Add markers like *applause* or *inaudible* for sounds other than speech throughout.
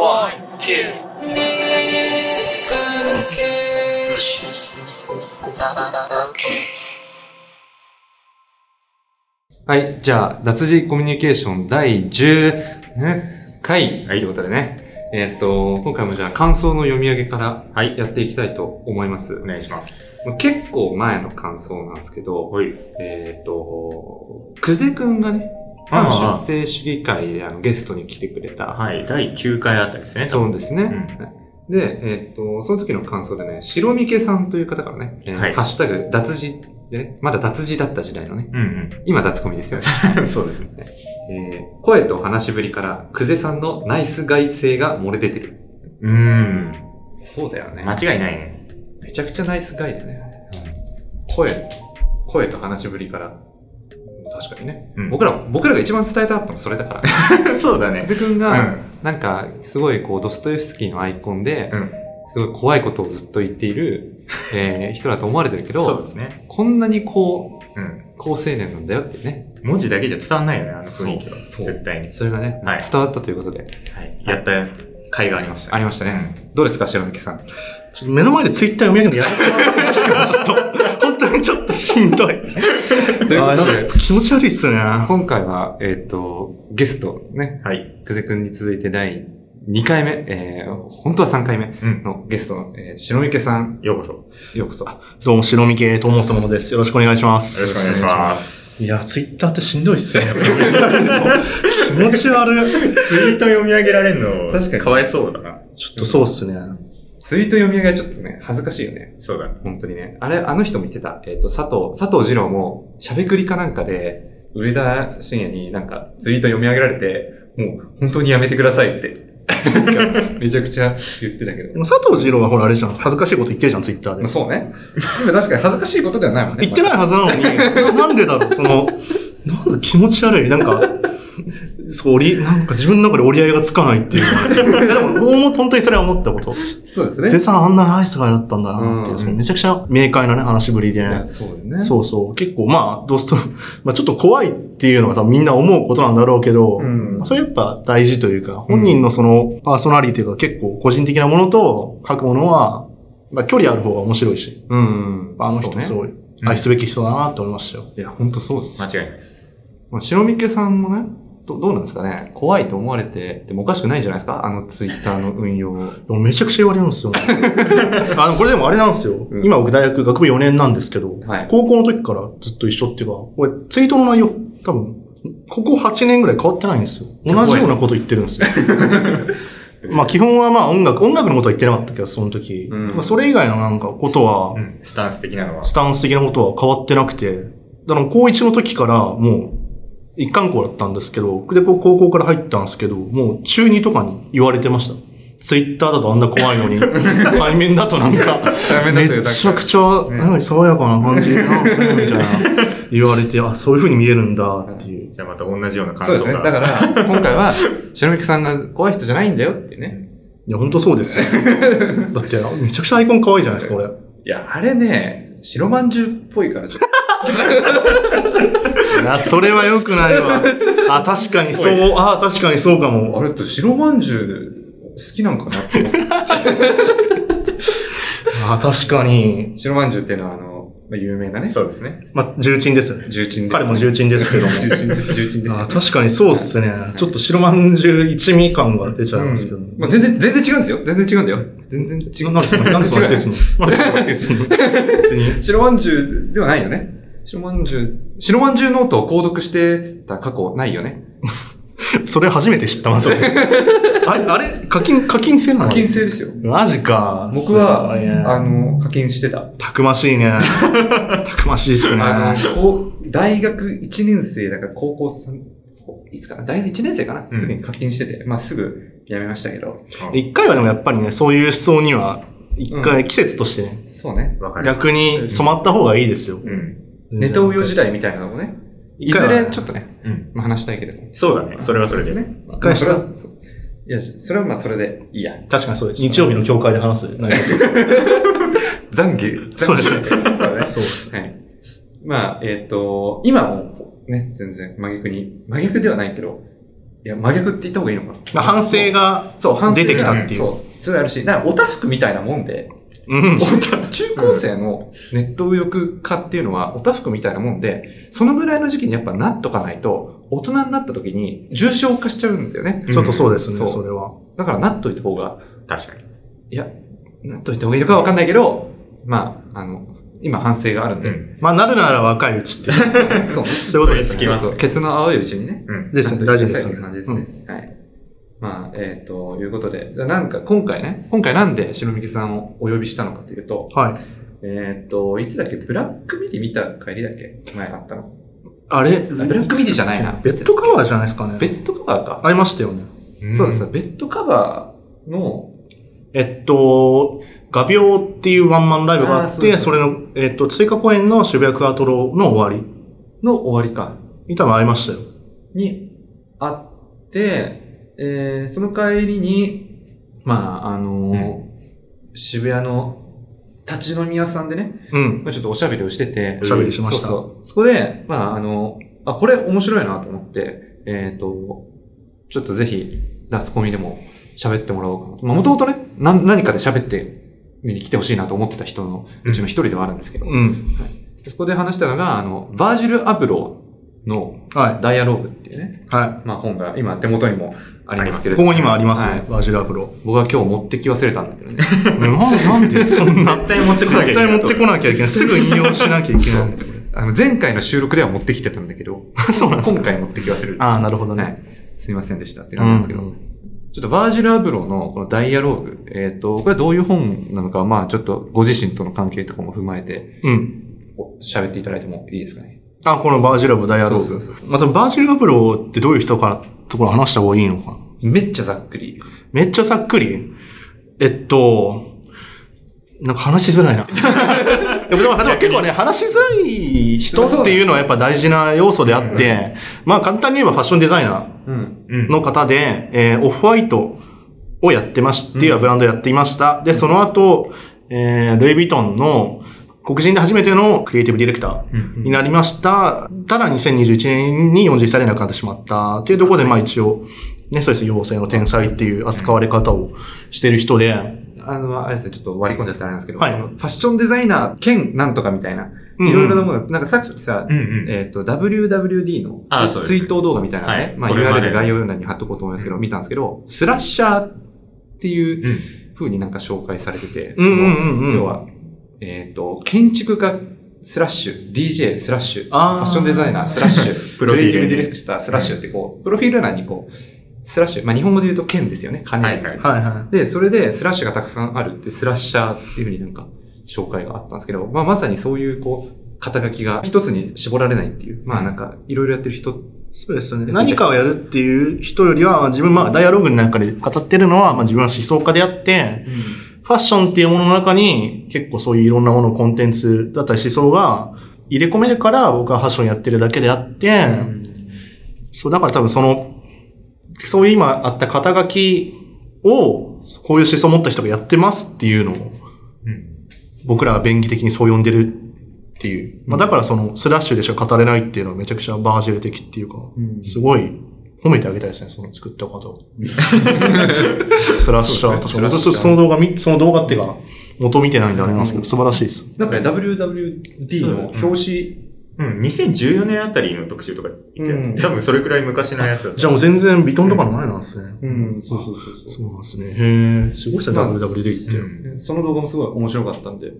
One, two. Okay. はい。じゃあ、脱字コミュニケーション第10回ということでね。えっ、と、今回もじゃあ感想の読み上げからはいやっていきたいと思います。お願いします。結構前の感想なんですけど、はい。えっ、と、久世くんがね、反出生主義会であのゲストに来てくれた。はい。第9回あたりですね。そうですね。うんで、えっ、と、その時の感想でね、白みけさんという方からね、えーはいハッシュタグ、脱字でね、まだ脱字だった時代のね、うん今脱コミですよね。うん。そうですね。えー声と話しぶりから、久世さんのナイス外性が漏れ出てる。うーん。そうだよね。間違いないね。めちゃくちゃナイスガイだね。声、声と話しぶりから。確かにね。うん僕ら、僕らが一番伝えたかったのもそれだから。*laughs* そうだね久。世くんうが、ん。なんか、すごいこう、ドストエフスキーのアイコンで、うん。すごい怖いことをずっと言っている、*laughs* えー人だと思われてるけそうど、ですね。こんなにこう、うん。高青年なんだよっていうね。文字だけじゃ伝わんないよね、あの雰囲気は。そう絶対に。それがね、はい伝わったということで、はい。やった回がありました。ありましたね。どうですか、白抜さん？ちょっと目の前でツイッター読み上げるのやめてもらっていいですかちょっと。本当にちょっとしんどい。*laughs* ということで気持ち悪いっすね。今回は、えっ、と、ゲストね、はい。久世くんに続いて第2回目、えー、本当は3回目うん。のゲストの、えー、白池さん、ようこそ。よようこそ。どうも、白み系と申すものです。よろしくお願いしまろしす。くお願いします。いや、ツイッターってしんどいっすね。*laughs* 気持ち悪い。ツイート読み上げられるの、確かにかわいそうだな。ちょっとそうっすね。ツイート読み上げはちょっとね、恥ずかしいよね。そうだね。本当にね。あれ、あの人も言ってた。えっ、と、佐藤、佐藤二郎も、しゃべくりかなんかで、上田晋也になんかツイート読み上げられて、もう本当にやめてくださいって。めちゃくちゃ言ってたけど佐藤二郎はほらあれじゃん。恥ずかしいこと言ってるじゃん、ツイッターでまあ、。そうね。確かに恥ずかしいことではないもんね。言ってないはずなのに、*laughs* なんでだろう、その、なんだ気持ち悪い。なんか、そう、折り、なんか自分の中で折り合いがつかないっていう。いやでも、もう本当にそれは思ったこと。そうですね。ゼさんあんなナイスガイだったんだなっていう、うんそのめちゃくちゃ明快なね、話しぶりで。そうね。そうそう。結構まあ、どうすと、まあちょっと怖いっていうのが多分みんな思うことなんだろうけど、うんまあそれやっぱ大事というか、本人のそのパーソナリティが結構個人的なものと書くものは、まあ距離ある方が面白いし、うん。あの人すごい愛すべき人だなって思いましたよ。いや、本当そうです。間違いないです。まあ、白みけさんもね、どどうなんですかね怖いと思われて、でもおかしくないんじゃないですか？あのツイッターの運用。めちゃくちゃ言われるんですよ、*laughs* ね。あの、これでもあれなんですよ。うん今僕大学学部4年なんですけど、はい高校の時からずっと一緒っていうか、これツイートの内容、多分、ここ8年ぐらい変わってないんですよ。同じようなこと言ってるんですよ。*laughs* まあ基本はまあ音楽、音楽のことは言ってなかったけど、その時。うんまあそれ以外のなんかことは、うん。スタンス的なのは。スタンス的なことは変わってなくて、だから高1の時からもう、一貫校だったんですけど、で、こう高校から入ったんですけど、もう中2とかに言われてました。ツイッターだとあんな怖いのに、*laughs* 対面だとなんか、めちゃくちゃ、なんか爽やかな感じなんすね、みたいな言われて、あ、そういう風に見えるんだっていう。じゃあまた同じような感想そうですね。だが。から、今回は、白みけさんが怖い人じゃないんだよってね。いや、ほんとそうですよ。*laughs* だって、めちゃくちゃアイコン可愛いじゃないですか、俺。いや、あれね、白まんじゅうっぽいから、ちょっ *laughs* いや、それは良くないわ。あ、確かにそう、あ、確かにそうかと、も。あれって白まんじゅう好きなんかなって思って。*laughs* あ、確かに。白まんじゅうっていうのは、あの、まあ有名なね、そうですね。まあ、重鎮ですよね。重鎮です。彼も重鎮ですけども。重鎮です、重鎮ですよ。あ確かにそうっすね。ちょっと白まんじゅう一味感が出ちゃいますけど。うんまあ、全然、全然違うんですよ。全然違うんだよ。全然違う。なんでななんでそんな否定すなんでそんな否定すんの別に。白まんじゅうではないよね。白まんじゅう、白まんじゅうノートを購読してた過去ないよね。それ初めて知ったわ、それ。*laughs* あれ、あれ課金、課金制なの？課金制ですよ。マジか。僕は、あの、課金してた。たくましいね。*laughs* たくましいっすね。あの、大学1年生だから高校3、いつかな？大学1年生かな、うん時に課金してて、まあすぐ辞めましたけど。一回はでもやっぱりね、そういう思想には、一回季節としてね、そうね。逆に染まった方がいいですよ。うん。ネタウヨ時代みたいなのもね、いずれちょっとね、うん。まあ話したいけれども。そうだね。それはそれで。ね。ま回いや、それはまあそれでいいや。確かにそうです。日曜日の教会で話す内容です。*laughs* 懺悔。そうですそうね。そうです。はい。まあ、えっ、と、今もね、全然真逆に、真逆ではないけど、いや、真逆って言った方がいいのかな。反省がそう、反省出てきたっていう。そう。それあるし、なんかおたふくみたいなもんで、うん。中高生のネット右翼化っていうのは、おたふくみたいなもんで、そのぐらいの時期にやっぱなっとかないと、大人になった時に重症化しちゃうんだよね。ちょっとそうですね、そうそれは。だからなっといた方が、確かに。いや、なっといた方がいいのかわかんないけど、まあ、あの、今反省があるんで。うん。まあ、なるなら若いうちって。*laughs* そう。そういうことですね。それつきますそうそうケツの青いうちにね。うん。ですね、大事ですそういね。う感じですね。はい。まあ、えっ、と、いうことで、じゃあなんか今回ね、今回なんで白みきさんをお呼びしたのかというと、はい。えっ、と、いつだっけ、ブラックミディ見た帰りだっけ前あったの。あれ？あブラックミディじゃないな。ベッドカバーじゃないですかね。ベッドカバーか。ありましたよね。そうです。ベッドカバーの、えっと、画鋲っていうワンマンライブがあって、あーそれの、えっと、追加公演の渋谷クアトロの終わりの終わりか。に多分会いましたよ。にあって、えー、その帰りに、まあ、あのー渋谷の立ち飲み屋さんでね、うん。まあ、ちょっとおしゃべりをしてて、おしゃべりしましたそうそう。そこで、まあ、あの、あ、これ面白いなと思って、えっ、と、ちょっとぜひ、夏コミでも喋ってもらおうかなと。まあ、もともとね、な何かで喋って、見に来てほしいなと思ってた人のうちの一人ではあるんですけど、うん。そこで話したのが、あの、バージル・アブローのはダイアローグっていうね、い。はまあ本が今手元にもありますけい。れどここにもありますはいね、バージルアプロ。僕は今日持ってき忘れたんだけどね。ななんでそんな？*laughs* 絶対持ってこなきゃいけない絶対持ってこなきゃいけない。すぐ引用しなきゃいけない。*laughs* あの前回の収録では持ってきてたんだけど、そうなんですか。今回持ってき忘れる。ああ、なるほどね。はい。すいませんでしたって感じなんですけど、うんちょっとバージル・アブローのこのダイアローグ、えっ、と、これはどういう本なのか、まあちょっとご自身との関係とかも踏まえて、うん。喋っていただいてもいいですかね。あ、このバージルアブダイアローグそうそうそう。またバージルアブローってどういう人かところ話した方がいいの？かなめっちゃざっくり。めっちゃざっくり？えっと、なんか話しづらいな。*laughs* でも結構ね、話しづらい人っていうのはやっぱ大事な要素であって、まあ簡単に言えばファッションデザイナー。の方で、えーオフホワイトをやってまし、っていうブランドをやっていました。で、その後、えールイ・ヴィトンの黒人で初めてのクリエイティブディレクターになりました。ただ2021年に40歳で亡くなってしまった。っていうところで、まあ一応、ね、そうです、陽性の天才っていう扱われ方をしている人で、あの、あれですね、ちょっと割り込んじゃったらなんですけど、はい。ファッションデザイナー兼なんとかみたいな、うんいろいろなもの、なんかさっきさ、うんうん。えっ、と、WWD のツあそうですね。ツイート動画みたいなのね、はい。まあ URL 概要欄に貼っとこうと思いますけど、見たんですけど、スラッシャーっていううん。風になんか紹介されてて、うんうんうんうん。その要は、えっ、と、建築家スラッシュ、DJ スラッシュ、ファッションデザイナースラッシュ、*laughs* プロフィール。クリエイティブディレクタースラッシュってこう、プロフィール欄にこう、スラッシュ、まあ日本語で言うと兼ですよね、兼。はいはい。はいはで、それでスラッシュがたくさんあるって、スラッシャーっていうふうになんか紹介があったんですけど、まあまさにそういうこう、肩書きが一つに絞られないっていう、まあなんかいろいろやってる人、い。そうですね。何かをやるっていう人よりは、自分、まあ、ダイアログの中で語ってるのは、まあ自分は思想家であって、ファッションっていうものの中に結構そういういろんなもの、コンテンツだったり思想が入れ込めるから僕はファッションやってるだけであって、そう、だから多分その、そういう今あった肩書きを、こういう思想を持った人がやってますっていうのを、うん。僕らは便宜的にそう呼んでるっていう。まあだからそのスラッシュでしか語れないっていうのはめちゃくちゃバージェル的っていうか、すごい褒めてあげたいですね、その作った方を。スラッシャーとそうですね僕そその動画見、その動画っていうか、元見てないんであれなんですけど、素晴らしいです。なんかね、WWD の表紙、うん、2014年あたりの特集とか言ってうん多分それくらい昔のやつだった。じゃあもう全然ビトンとかの前なんですね。うん、そうそうそうそうなんですね。へえ、すごいですね、まあ WWD って。うんその動画もすごい面白かったんで、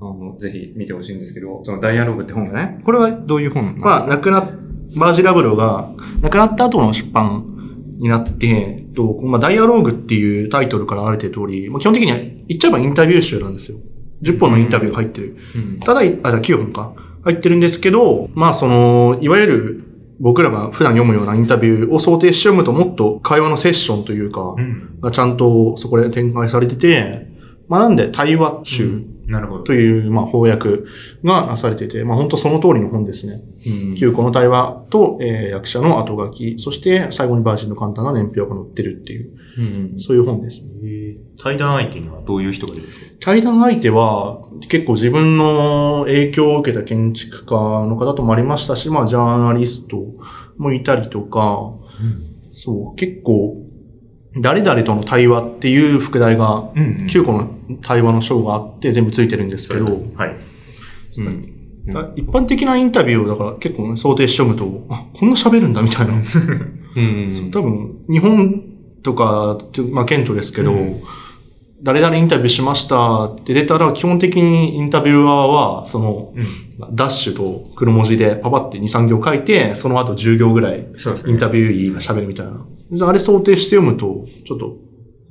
あの、ぜひ見てほしいんですけど、そのダイアログって本がね、これはどういう本なんですか？まあ、亡くなっ、バージラブロが、亡くなった後の出版になって、と、まあ、ダイアローグっていうタイトルからある通り、まあ、基本的には言っちゃえばインタビュー集なんですよ。10本のインタビューが入ってる。うんただ、あ、じゃあ9本か。入ってるんですけど、まあその、いわゆる僕らが普段読むようなインタビューを想定して読むともっと会話のセッションというか、うん。がちゃんとそこで展開されてて、まあなんで対話集なるほど。という、まあ翻訳がなされてて、まあ本当その通りの本ですね。うん9個の対話と、えー役者の後書き、そして最後にバージンの簡単な年表が載ってるっていう、うんそういう本ですね。対談相手にはどういう人がいるんですか？対談相手は結構自分の影響を受けた建築家の方ともありましたし、まあジャーナリストもいたりとか、そう、結構、誰々との対話っていう副題が、うん、うん。9個の対話の章があって全部ついてるんですけど、はい。うん。だ一般的なインタビューをだから結構ね、想定して読むと、*laughs* あ、こんな喋るんだみたいな。うん。そう多分、日本とかって、まあ、ケントですけど、うん誰々インタビューしましたって出たら、基本的にインタビュアーは、その、うん。ダッシュと黒文字でパパって2、3行書いて、その後10行ぐらい。インタビューイーが喋るみたいな。あれ想定して読むと、ちょっと、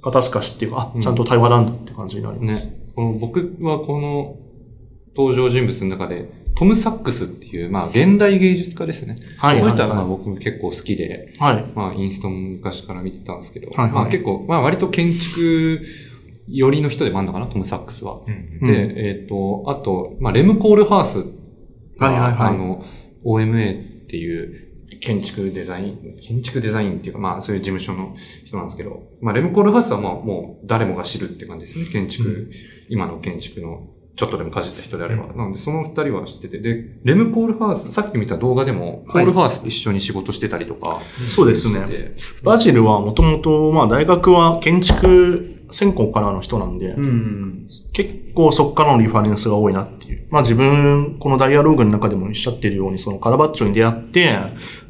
肩透かしっていうか、あ、ちゃんと対話なんだって感じになります。ね。この僕はこの登場人物の中で、トム・サックスっていう、まあ、現代芸術家ですね。はいこの人ははいはいまあ僕結構好きで、はい。まあ、インストも昔から見てたんですけど、はいはいまあ結構、まあ割と建築寄りの人でもあるのかな、トム・サックスは。うん。うんで、えっ、と、あと、まあ、レム・コールハースが。はいはいはいあの、OMA っていう建築デザイン、建築デザインっていうか、まあ、そういう事務所の人なんですけど、まあ、レム・コールハースはまあ、もう誰もが知るって感じですね。建築、今の建築のちょっとでもかじった人であれば。なので、その二人は知ってて、で、レム・コールハース、さっき見た動画でも、コールハースと一緒に仕事してたりとか、そうですね。バジルはもともと、まあ大学は建築専攻からの人なんで、うん。結構そっからのリファレンスが多いなっていう。まあ自分、このダイアローグの中でもおっしゃってるように、そのカラバッチョに出会って、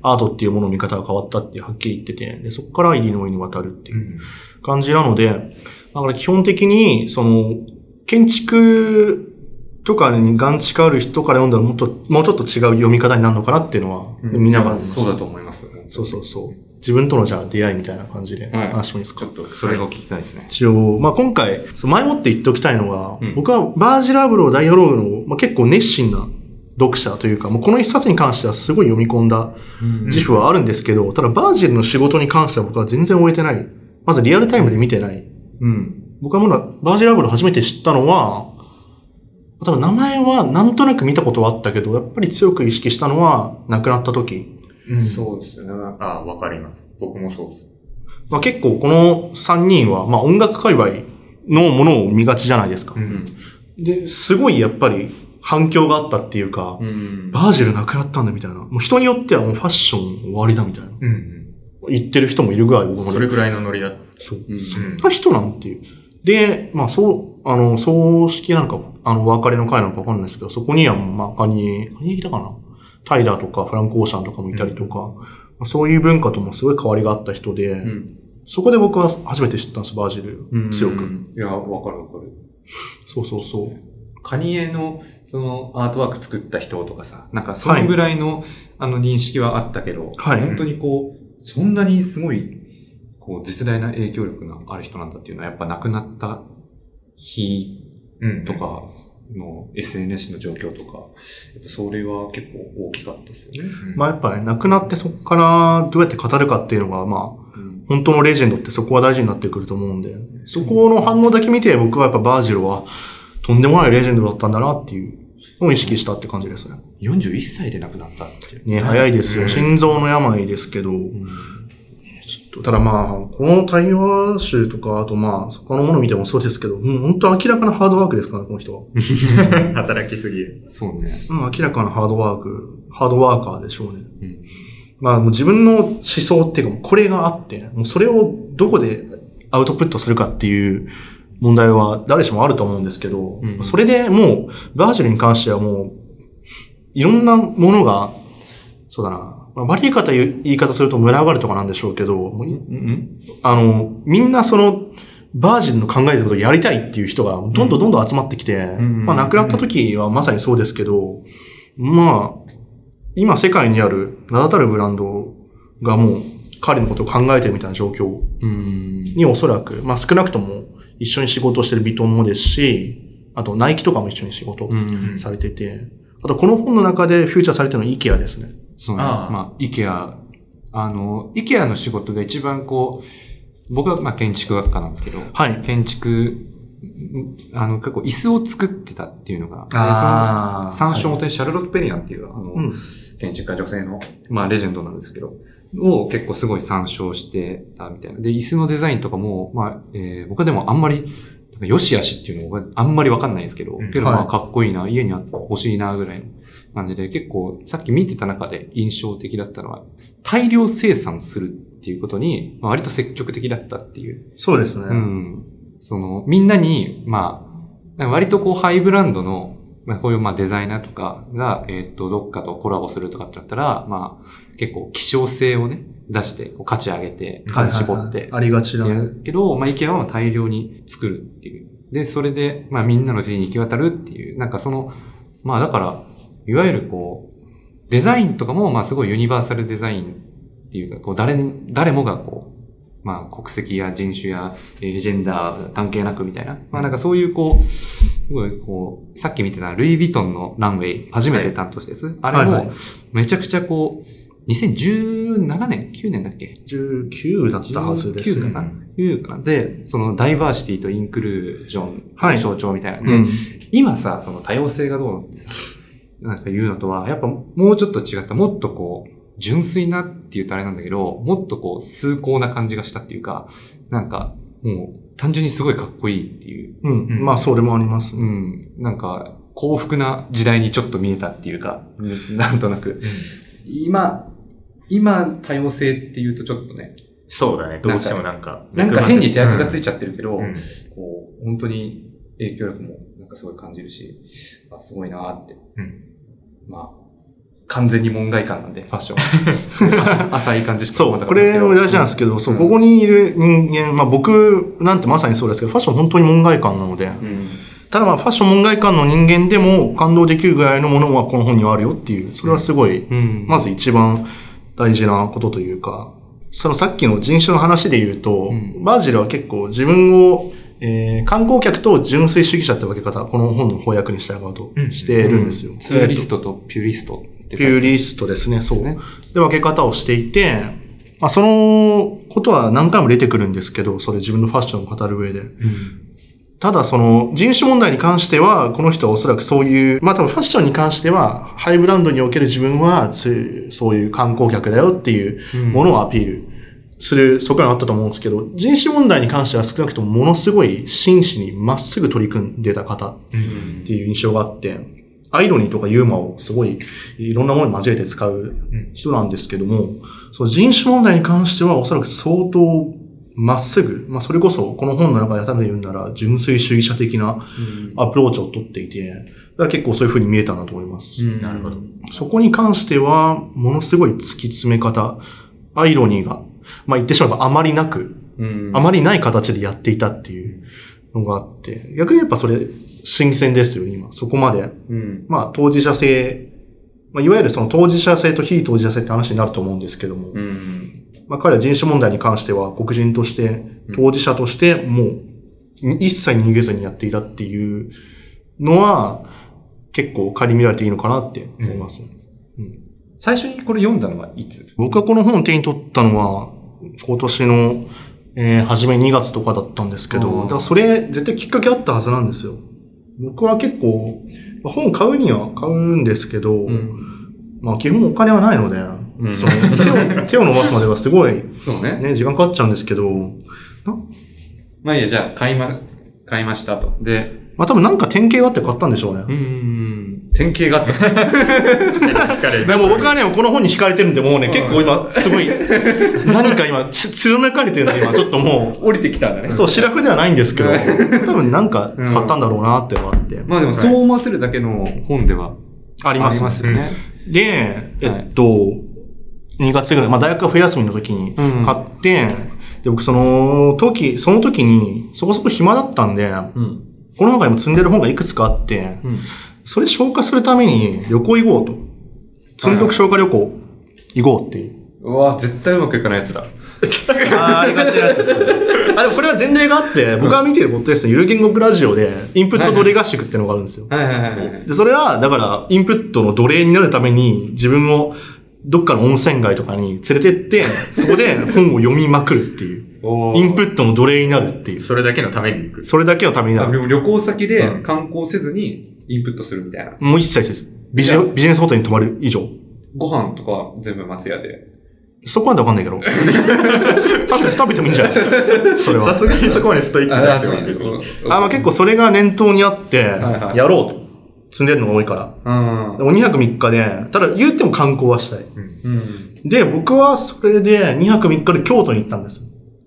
アートっていうものの見方が変わったってはっきり言ってて、で、そこからイリノイに渡るっていううん。感じなので、だから基本的に、その、建築とかに眼蓄ある人から読んだらもっと、もうちょっと違う読み方になるのかなっていうのは、見ながらそうだと思います。そうそうそう。自分とのじゃあ出会いみたいな感じではい話してもいいですか、ちょっと、それが聞きたいですね。一応、まあ、今回、そう前もって言っておきたいのが、うん僕はバージラブローダイアローグの、まあ、結構熱心な読者というか、もうこの一冊に関してはすごい読み込んだ自負はあるんですけど、ただバージルの仕事に関しては僕は全然終えてない。まずリアルタイムで見てない。うん。僕はまだバージラブロー初めて知ったのは、多分名前はなんとなく見たことはあったけど、やっぱり強く意識したのは亡くなった時。うん。そうですよね。ああ、わかります。僕もそうです。まあ、結構この3人は、まあ、音楽界隈のものを見がちじゃないですか。ん。うん。バージル亡くなったんだみたいな。もう人によってはもうファッション終わりだみたいな。うん。言ってる人もいるぐらい僕もそれぐらいのノリだった。そう。うんそんな人なんていう。で、まあそう、あの、葬式なんか、あの、お別れの会なのかわかんないですけど、そこには、まあ、カニエ、カニエいたかな？タイラーとかフランク・オーシャンとかもいたりとか、まあそういう文化ともすごい変わりがあった人で、うん。そこで僕は初めて知ったんです、バージル。強く。いや、わかるわかる。そうそうそう。カニエの、その、アートワーク作った人とかさ、なんかそのぐらいの、あの、認識はあったけど、はい本当にこう、そんなにすごい、こう、絶大な影響力のある人なんだっていうのは、やっぱ亡くなった日うんとかの SNS の状況とか、やっぱそれは結構大きかったですよね。まあやっぱね、亡くなってそこからどうやって語るかっていうのが、まあ、うん。本当のレジェンドってそこは大事になってくると思うんで、そこの反応だけ見て僕はやっぱバージルはとんでもないレジェンドだったんだなっていうのを意識したって感じですね。41歳で亡くなったっていう。ね、早いですよ。心臓の病ですけど、ただまあ、この対話集とか、あとまあ、他のもの見てもそうですけど、うん、本当明らかなハードワークですからね、この人は。*laughs* 働きすぎる。そうね。うん、明らかなハードワーク、ハードワーカーでしょうね。うん。まあ、もう自分の思想っていうか、これがあって、もうそれをどこでアウトプットするかっていう問題は誰しもあると思うんですけど、うんそれでもう、バージルに関してはもう、いろんなものが、そうだな、まあ悪い方言う言い方すると群がるとかなんでしょうけど、もういうんあの、みんなその、バージルの考えてることをやりたいっていう人がどんどんどんどん集まってきて、んまあ亡くなった時はまさにそうですけど、まあ、今世界にある名だたるブランドがもう彼のことを考えてるみたいな状況うん。におそらく、まあ少なくとも一緒に仕事をしてるビトンもですし、あとナイキとかも一緒に仕事うん。されてて、あとこの本の中でフューチャーされてるのはイケアですね。そうね。ああ。まあ、イケア、あの、イケアの仕事が一番こう、僕はまあ建築学科なんですけど、はい。建築、んあの、結構椅子を作ってたっていうのが、あその参照元にシャルロット・ペリアンっていう、あの、うん。建築家女性の、まあ、レジェンドなんですけど、を結構すごい参照してたみたいな。で、椅子のデザインとかも、まあ、えー僕はでもあんまり、なんか良し悪しっていうのがあんまりわかんないんですけど、うん。けどまあはい。かっこいいな、家にあって欲しいな、ぐらいの感じで、結構さっき見てた中で印象的だったのは、大量生産するっていうことに、まあ、割と積極的だったっていう。そうですね。うん。その、みんなに、まあ、割とこうハイブランドの、まあこういうまあデザイナーとかが、えっ、と、どっかとコラボするとかってなったら、まあ、結構希少性をね、出して、こう価値上げて、数絞って、はいはいはいありがちだやね。るけど、まあ、IKEA は大量に作るっていう。で、それで、まあ、みんなの手に行き渡るっていう。なんかその、まあ、だから、いわゆるこう、デザインとかも、まあ、すごいユニバーサルデザインっていうか、こう、誰に、誰もがこう、まあ、国籍や人種や、えージェンダー関係なくみたいな。まあ、なんかそういうこう、すごいこう、さっき見てたルイ・ヴィトンのランウェイ、初めて担当したやつ。あれもはいはい、めちゃくちゃこう、2017年 ?9 年だっけ？19だったはずです19ね。かな ?9 かな？で、そのダイバーシティとインクルージョンはいの象徴みたいな。で、うん。今さ、その多様性がどうのってさ、なんか言うのとは、やっぱもうちょっと違った、もっとこう、純粋なって言うとあれなんだけど、もっとこう、崇高な感じがしたっていうか、なんか、もう、単純にすごいかっこいいっていう。うん。うんまあ、それもありますうね。ん。なんか、幸福な時代にちょっと見えたっていうか、なんとなく。今、今、多様性っていうとちょっとね、そうだね。どうしてもなんか。なんか変に手役がついいちゃってるけど、うんこう、本当に影響力もなんかすごい感じるし、あすごいなーって。うんまあ、完全に門外観なんで、ファッションは。*laughs* 浅い感じしかそう、これも大事なんですけど、そう、うんここにいる人間、まあ僕なんてまさにそうですけど、ファッション本当に門外観なので、うん。ただまあファッション門外観の人間でも感動できるぐらいのものはこの本にはあるよっていう、それはすごい、うん。まず一番大事なことというか、そのさっきの人種の話で言うと、うんバージルは結構自分を、えー観光客と純粋主義者って分け方、この本の翻訳に従うとしてるんですよ。ツーリストとピューリストピューリストですね、そう。ねで、分け方をしていて、まあ、そのことは何回も出てくるんですけど、それ自分のファッションを語る上で。うん。ただ、その人種問題に関しては、この人はおそらくそういう、まあ多分ファッションに関しては、ハイブランドにおける自分は、つそういう観光客だよっていうものをアピールする側面があったと思うんですけど、人種問題に関しては少なくともものすごい真摯にまっすぐ取り組んでた方うんっていう印象があって、アイロニーとかユーモアをすごいいろんなものに交えて使う人なんですけども、その人種問題に関してはおそらく相当まっすぐ、まあそれこそこの本の中で改めて言うなら純粋主義者的なアプローチを取っていて、だから結構そういう風に見えたなと思います。なるほど。のそこに関しては、ものすごい突き詰め方、アイロニーが、まあ言ってしまえばあまりなく、うん。あまりない形でやっていたっていうのがあって、逆にやっぱそれ新鮮ですよね、今。そこまで。うん。まあ当事者性、まあいわゆるその当事者性と非当事者性って話になると思うんですけども、うん。まあ彼は人種問題に関しては黒人として、当事者としてもう一切逃げずにやっていたっていうのは結構仮見られていいのかなって思います。最初にこれ読んだのはいつ？僕はこの本を手に取ったのは、今年の、えー初め2月とかだったんですけど、うんだからそれ絶対きっかけあったはずなんですよ。僕は結構、まあ本買うには買うんですけど、ん。まあ基本お金はないので、んその手を *laughs* 手を伸ばすまではすごいそうね。ね、時間かかっちゃうんですけど、まあいいや、じゃあ、買いま、買いましたと。で、まあ多分なんか典型があって買ったんでしょうね。うん。典型があった。*laughs* でも僕はね、この本に惹かれてるんで、もうね、結構今、すごい、*laughs* 何か今、つ貫かれてるんで、今、*laughs* ちょっとも降りてきたんだね。う、そう、シラフではないんですけど、多分なんか買ったんだろうなってのがあって。まあでも、そう思わせるだけの本ではあります。ありますよね。で、えっと、2月ぐらい、まあ大学が冬休みの時にうん買って、で、僕その時、その時にそこそこ暇だったんで、うん。この中にも積んでる本がいくつかあって、うん。それ消化するために旅行行こうと。積んどく消化旅行行こうっていう。うわ絶対うまくいかないやつだ。ああ、ありがちなやつです。あ、でもこれは前例があって、僕が見ているポッドキャスト、ゆる言語部ラジオで、インプット奴隷合宿っていうのがあるんですよ。はいはいはいはい。で、それは、だから、インプットの奴隷になるために、自分をどっかの温泉街とかに連れてって、そこで本を読みまくるっていう。インプットの奴隷になるっていう。それだけのために行く。それだけのためになる。旅行先でうん観光せずにインプットするみたいな。もう一切せず。ビジビジネスホテルに泊まる以上。ご飯とかは全部松屋で。そこまでわかんないけど。*laughs* 食べて、食べてもいいんじゃない？それは。さすがにそこまでストイックじゃなくてもいいんです。あ、まあ結構それが念頭にあって、はいやろうと。積んでるのが多いから。うん。でも2泊3日で、ただ言っても観光はしたい。うん。で、僕はそれで2泊3日で京都に行ったんです。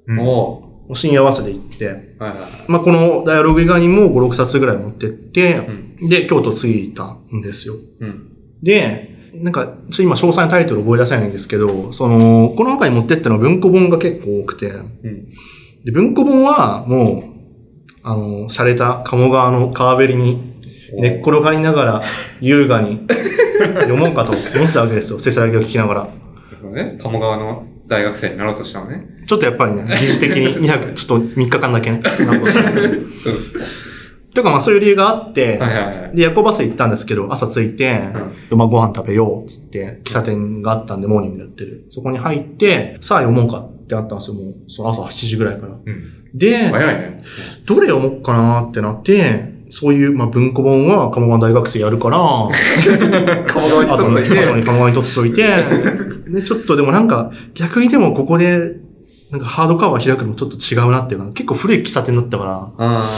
うんも深夜合わせで行って。まあ、このダイアログ以外にも5、6冊ぐらい持ってって、うで、京都着いたんですよ。うん。で、なんか、ちょっと今詳細なタイトル覚え出せないんですけど、その、この中に持ってったのは文庫本が結構多くて、うん。で、文庫本はもう、あの、洒落た鴨川の川べりに寝っ転がりながら優雅に読もうかと思ってたわけですよ。*laughs* せせらぎを聞きながら。ね。鴨川の大学生になろうとしたのね。ちょっとやっぱりね、*laughs* 疑似的に2泊、ちょっと3日間だけね、なんとしたんですけど。とかまあそういう理由があって、はいはいはい。で、夜行バスで行ったんですけど、朝着いて、まあご飯食べようっつって、喫茶店があったんでモーニングやってる。そこに入って、さあ読もうかってなったんですよ、もう、その朝8時ぐらいから。うん。で、早いね。どれ読もうかなってなって、そういう、まあ文庫本は鴨川大学生やるから、*laughs* 鴨川に取っといて。後に鴨川に取っといて、*laughs* で、ちょっとでもなんか、逆にでもここで、なんかハードカバー開くのもちょっと違うなっていうか、結構古い喫茶店だったから、あ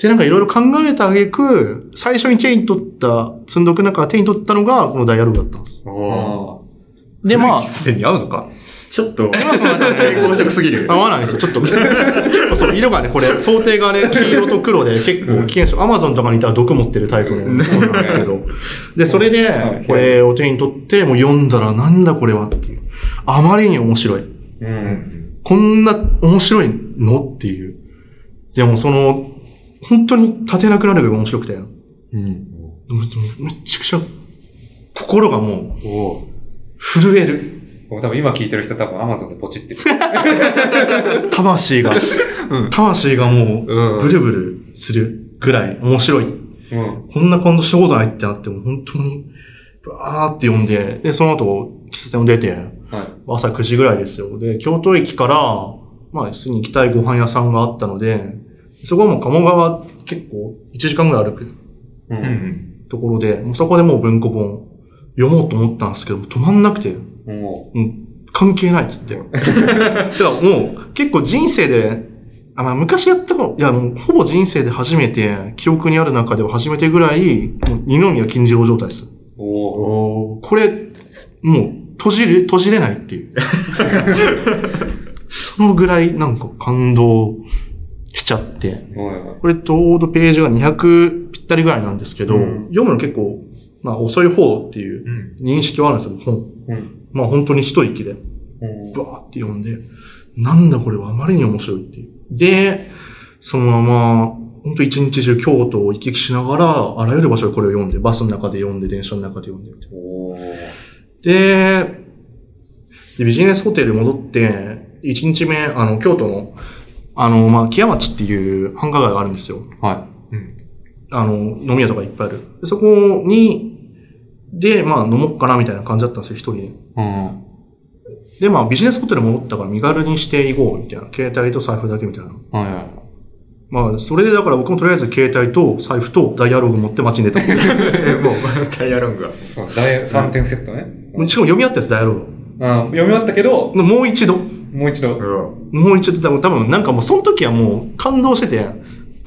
で、なんかいろいろ考えた挙句、最初に手に取った、積んどく中手に取ったのが、このダイアログだったんです。で、まあ、すでに合うのか？ちょっと、蛍光色すぎる。合わないんですよ。ちょっと、そう、色がね、これ、*laughs* 想定がね、黄色と黒で結構危険症。アマゾンとかにいたら毒持ってるタイプのそうなんですけど。で、それはいで、これを手に取って、もう読んだらなんだこれはっていう。あまりに面白い。うん。こんな面白いのっていう。でもその、本当に立てなくなるぐらい面白くて。うん。めちゃくちゃ、心がも。う、震える。僕多分今聞いてる人多分 Amazon でポチってる。*laughs* 魂が、うん魂がもうブルブルするぐらい面白い。うん。こんな感動したことないってなっても、本当に、バーって読んで、で、その後、喫茶店を出て、はい。朝9時ぐらいですよ。で、京都駅から、まあ、普通に行きたいご飯屋さんがあったので、そこはもう鴨川結構1時間ぐらい歩くう。うんん。ところで、もうそこでもう文庫本読もうと思ったんですけど、止まんなくて、もうん、関係ないっつって。*laughs* だからもう結構人生で、あまあ、昔やったこと、いやもうほぼ人生で初めて、記憶にある中では初めてぐらい、もう二宮金次郎状態です。う、お。これ、もう閉じる、閉じれないっていう。*laughs* そのぐらいなんか感動しちゃって。おこれちょうどページが200ぴったりぐらいなんですけど、うん読むの結構、まあ遅い方っていううん。認識はあるんですよ、本。うん。まあ本当に一息で。うん。バーって読んで、なんだこれはあまりに面白いっていう。で、そのまま、本当一日中京都を行き来しながら、あらゆる場所でこれを読んで、バスの中で読んで、電車の中で読んで。で、でビジネスホテル戻って、一日目、あの、京都の、あの、まあ、木屋町っていう繁華街があるんですよ。はうん。あの、飲み屋とかいっぱいある。でそこに、で、まあ、飲もうかなみたいな感じだったんですよ、一人で。い。うん。で、まあ、ビジネスホテル戻ったから身軽にしていこう、みたいな。携帯と財布だけみたいな。はいはい。まあ、それでだから僕もとりあえず携帯と財布とダイアログ持って街に出たんですよ。*laughs* もう、ダイアロングが。そう、大3点セットね。しかも読み合ったやつダイアログ。うん。読み終わったけど、もう一度。もう一度。うん。もう一度、多分、多分なんかもうその時はもう感動してて、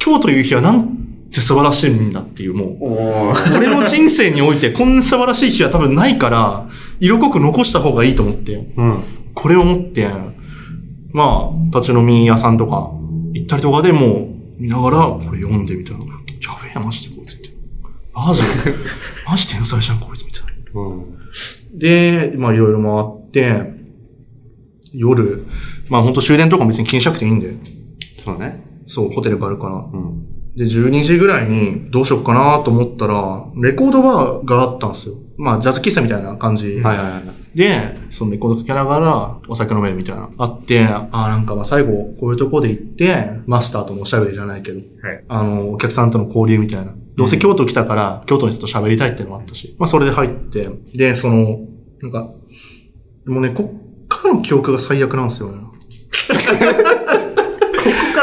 今日という日はなんて素晴らしいんだっていう、もう。おお。俺の人生においてこんな素晴らしい日は多分ないから、色濃く残した方がいいと思って、うん。これを持って、まあ、立ち飲み屋さんとか行ったりとかでもう見ながら、これ読んでみたいな。やべえな、マジでこいつみたいな。マジ？で、*laughs* マジ天才じゃん、こいつみたいな。うん。で、まあいろいろ回って、夜、まあ本当終電とかも別に気にしなくていいんで、そうね。そう、ホテルがあるから。うん。で、12時ぐらいにどうしようかなと思ったら、レコードバーがあったんですよ。まあ、ジャズ喫茶みたいな感じ。はいはいはい。で、そのレコードかけながらお酒飲めるみたいな。あって、ああ、なんかまあ最後、こういうとこで行って、マスターとのおしゃべりじゃないけど、はい。あの、お客さんとの交流みたいな。どうせ京都来たから、京都の人と喋りたいっていうのもあったし。まあ、それで入って、で、その、なんか、もうね、こっからの記憶が最悪なんですよね。*laughs*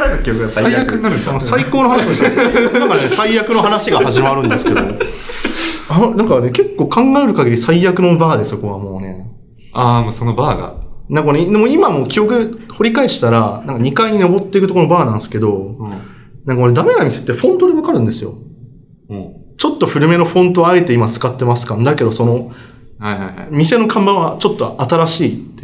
からの記憶が最悪。最悪になるん。最高の話をしたんですなんかね、最悪の話が始まるんですけど、あのなんかね、結構考える限り最悪のバーでそこはもうね。ああ、もうそのバーが。なんかね、でも今もう記憶掘り返したら、なんか2階に登っていくところのバーなんですけど、うん。なんか俺ダメな店ってフォントでわかるんですよ。うん。ちょっと古めのフォントをあえて今使ってますかだけどその、はいはいはい。店の看板はちょっと新しい。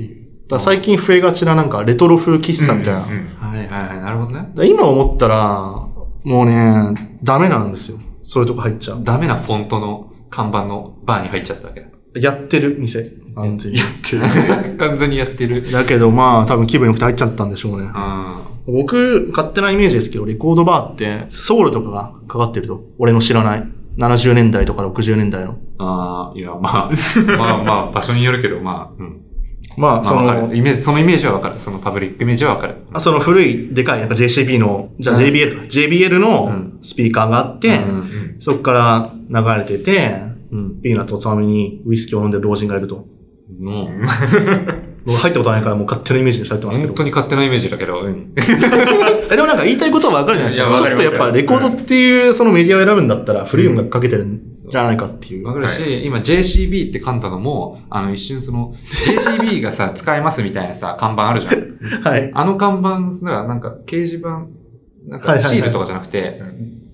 だ最近増えがちななんかレトロ風喫茶みたいな。うんうんはいはいはい。なるほどね。今思ったら、もうね、ダメなんですよ。そういうとこ入っちゃう。ダメなフォントの看板のバーに入っちゃったわけだ。やってる店。完全に。*laughs* 完全にやってる。だけどまあ多分気分良くて入っちゃったんでしょうね。あ僕、勝手なイメージですけど、レコードバーってソウルとかがかかってると。俺の知らない。70年代とか60年代の。あー、いや、まあ、*laughs* まあまあ、場所によるけど、まあ、うん。まあ、まあ、そわかる。の、イメージ、そのイメージはわかる。そのパブリックイメージはわかる。あその古いでかいなんか JCB の、じゃあうん JBL か。JBL うのんスピーカーがあって、うんうん。そこから流れてて、うん。ピーナッツをつまみにウイスキーを飲んでる老人がいると。もう、*laughs* 僕入ったことないからもう勝手なイメージで喋ってますけど本。当に勝手なイメージだけど、うん。えでもなんか言いたいことはわかるじゃないですか。ちょっとやっぱレコードっていうそのメディアを選ぶんだったら古い音楽かけてるんじゃないかっていう。わかるし、今 JCB って噛んだのも、あの一瞬その、JCB がさ、使えますみたいなさ、*laughs* 看板あるじゃん。はい。あの看板がなんか掲示板、なんはいはいはいかシールとかじゃなくて、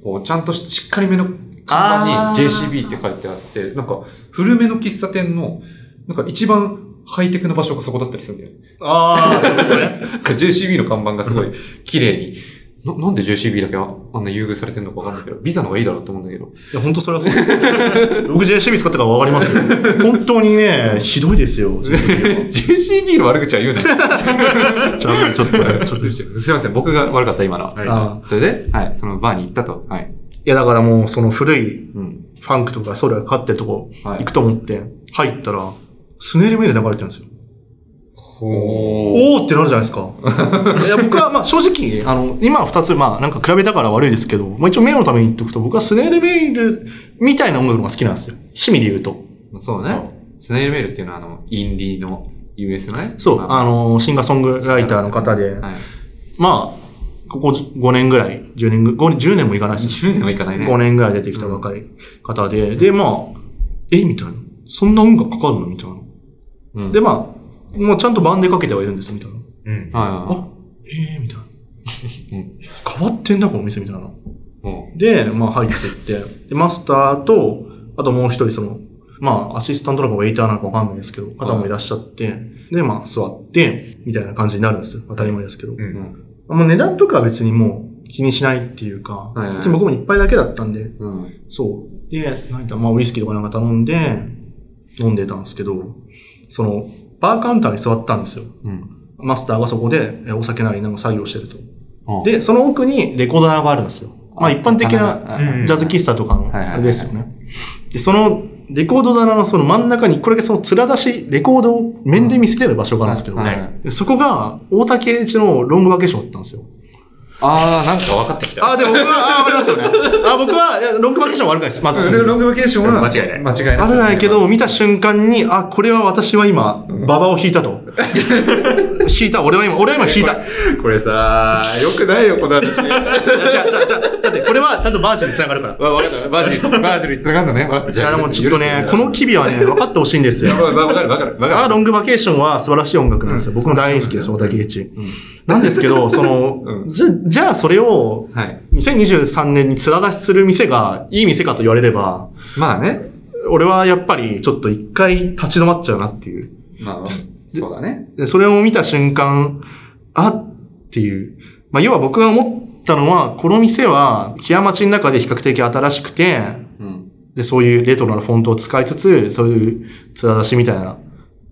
こうちゃんとししっかりめの看板に JCB って書いてあって、なんか古めの喫茶店の、なんか一番ハイテクな場所がそこだったりするんだよね。ああ、なるほどね。*laughs* JCB の看板がすごい綺麗に、ななんで JCB だけああんな優遇されてるのかわかんないけど、ビザの方がいいだろうと思うんだけど。いや、本当それはそうです。*laughs* 僕 JCB 使ったからわかりますよ。*laughs* 本当にね、ひどいですよ。JCB *laughs* の悪口は言うなよ。ちょっと、ちょっと、ちょっと。いすいません、僕が悪かった、今のは。はいあそれで、はい、そのバーに行ったと。はい。や、だからもう、その古いうん。ファンクとかソウルがかかってるとこはい行くと思って、入ったら、スネールメール流れてるんですよ。おおーってなるじゃないですか。*laughs* いや、僕は、まあ、正直、あの、今は二つ、まあ、なんか比べたから悪いですけど、まあ一応目のために言っとくと、僕はスネールメールみたいな音楽が好きなんですよ。趣味で言うと。そうね。スネイルメールっていうのは、あの、インディーの US のね。そう、まあの、シンガーソングライターの方で、はい。まあ、ここ5年ぐらい、10年ぐ、5年、10年もいかないですよ。10年はいかないね。5年ぐらい出てきた若い方で、で、まあ、えみたいな。そんな音楽かかるのみたいな。うん。で、まあ、もうちゃんと番でかけてはいるんですよ、みたいな。うん。はいはあ、ええみたいな。うん変わってんだ、この店、みたいな。で、まあ入ってって、で、マスターと、あともう一人その、まあアシスタントなのかウェイターなのかわかんないですけど、方もいらっしゃって、で、まあ座って、みたいな感じになるんですよ。当たり前ですけど。う。うんん。もう値段とかは別にもう気にしないっていうか、はいはい別に僕も一杯だけだったんで、うん。そう。で、なんかまあウイスキーとかなんか頼んで、飲んでたんですけど、その、バーカウンターに座ったんですよ。うん。マスターがそこでえお酒なりなんか作業してると。うん、で、その奥にレコーダーがあるんですよ。まあ一般的なうんジャズ喫茶とかのあれですよね。で、そのレコード棚のその真ん中に、これだけその面出し、レコードを面で見せれる場所があるんですけど、はいはいでそこが大竹栄一のロングバケーションだったんですよ。あー、なんか分かってきた。あ、で、僕は、あ、わかりますよね。あ、僕は、ロングバケーションは悪くないです。まず。ロングバケーションは間違いない間違いない。あるないけど、見た瞬間に、あ、これは私は今、馬場を引いたと。*laughs* 引いた、俺は今、俺は今引いた。いこれさ、よくないよ、この話。や、違う、違う、違う。だって、これはちゃんとバージョンに繋がるから。わ、わかった。バージョンに、バージョンに繋がるのね。わかった。いや、でもちょっとね、この機微はね、分かってほしいんですよ。わわかるわかるわかる。あロングバケーションは素晴らしい音楽なんですよ。僕も大好きです、大竹栄一。なんですけど、*laughs* その、うんじゃ、じゃあそれを、はい。2023年に面出しする店がいい店かと言われれば、まあね。俺はやっぱりちょっと一回立ち止まっちゃうなっていう。まあ、そうだね。で、それを見た瞬間、あっていう。まあ、要は僕が思ったのは、この店は、木屋町の中で比較的新しくて、うん。で、そういうレトロなフォントを使いつつ、そういう面出しみたいな、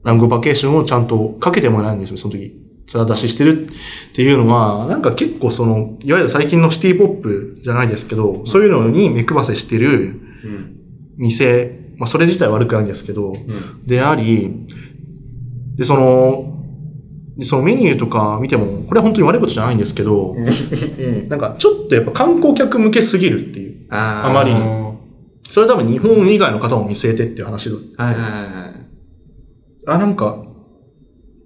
ランゴバケーションをちゃんとかけてもらえないんですよ、その時。面出ししてるっていうのは、なんか結構その、いわゆる最近のシティポップじゃないですけど、そういうのに目配せしてるうん。店、まあそれ自体悪くないんですけど、うん。であり、で、その、でそのメニューとか見ても、これは本当に悪いことじゃないんですけど、*laughs* なんかちょっとやっぱ観光客向けすぎるっていう。あまりにそれ多分日本以外の方も見据えてっていう話で。はいはいはいはい。あ、なんか、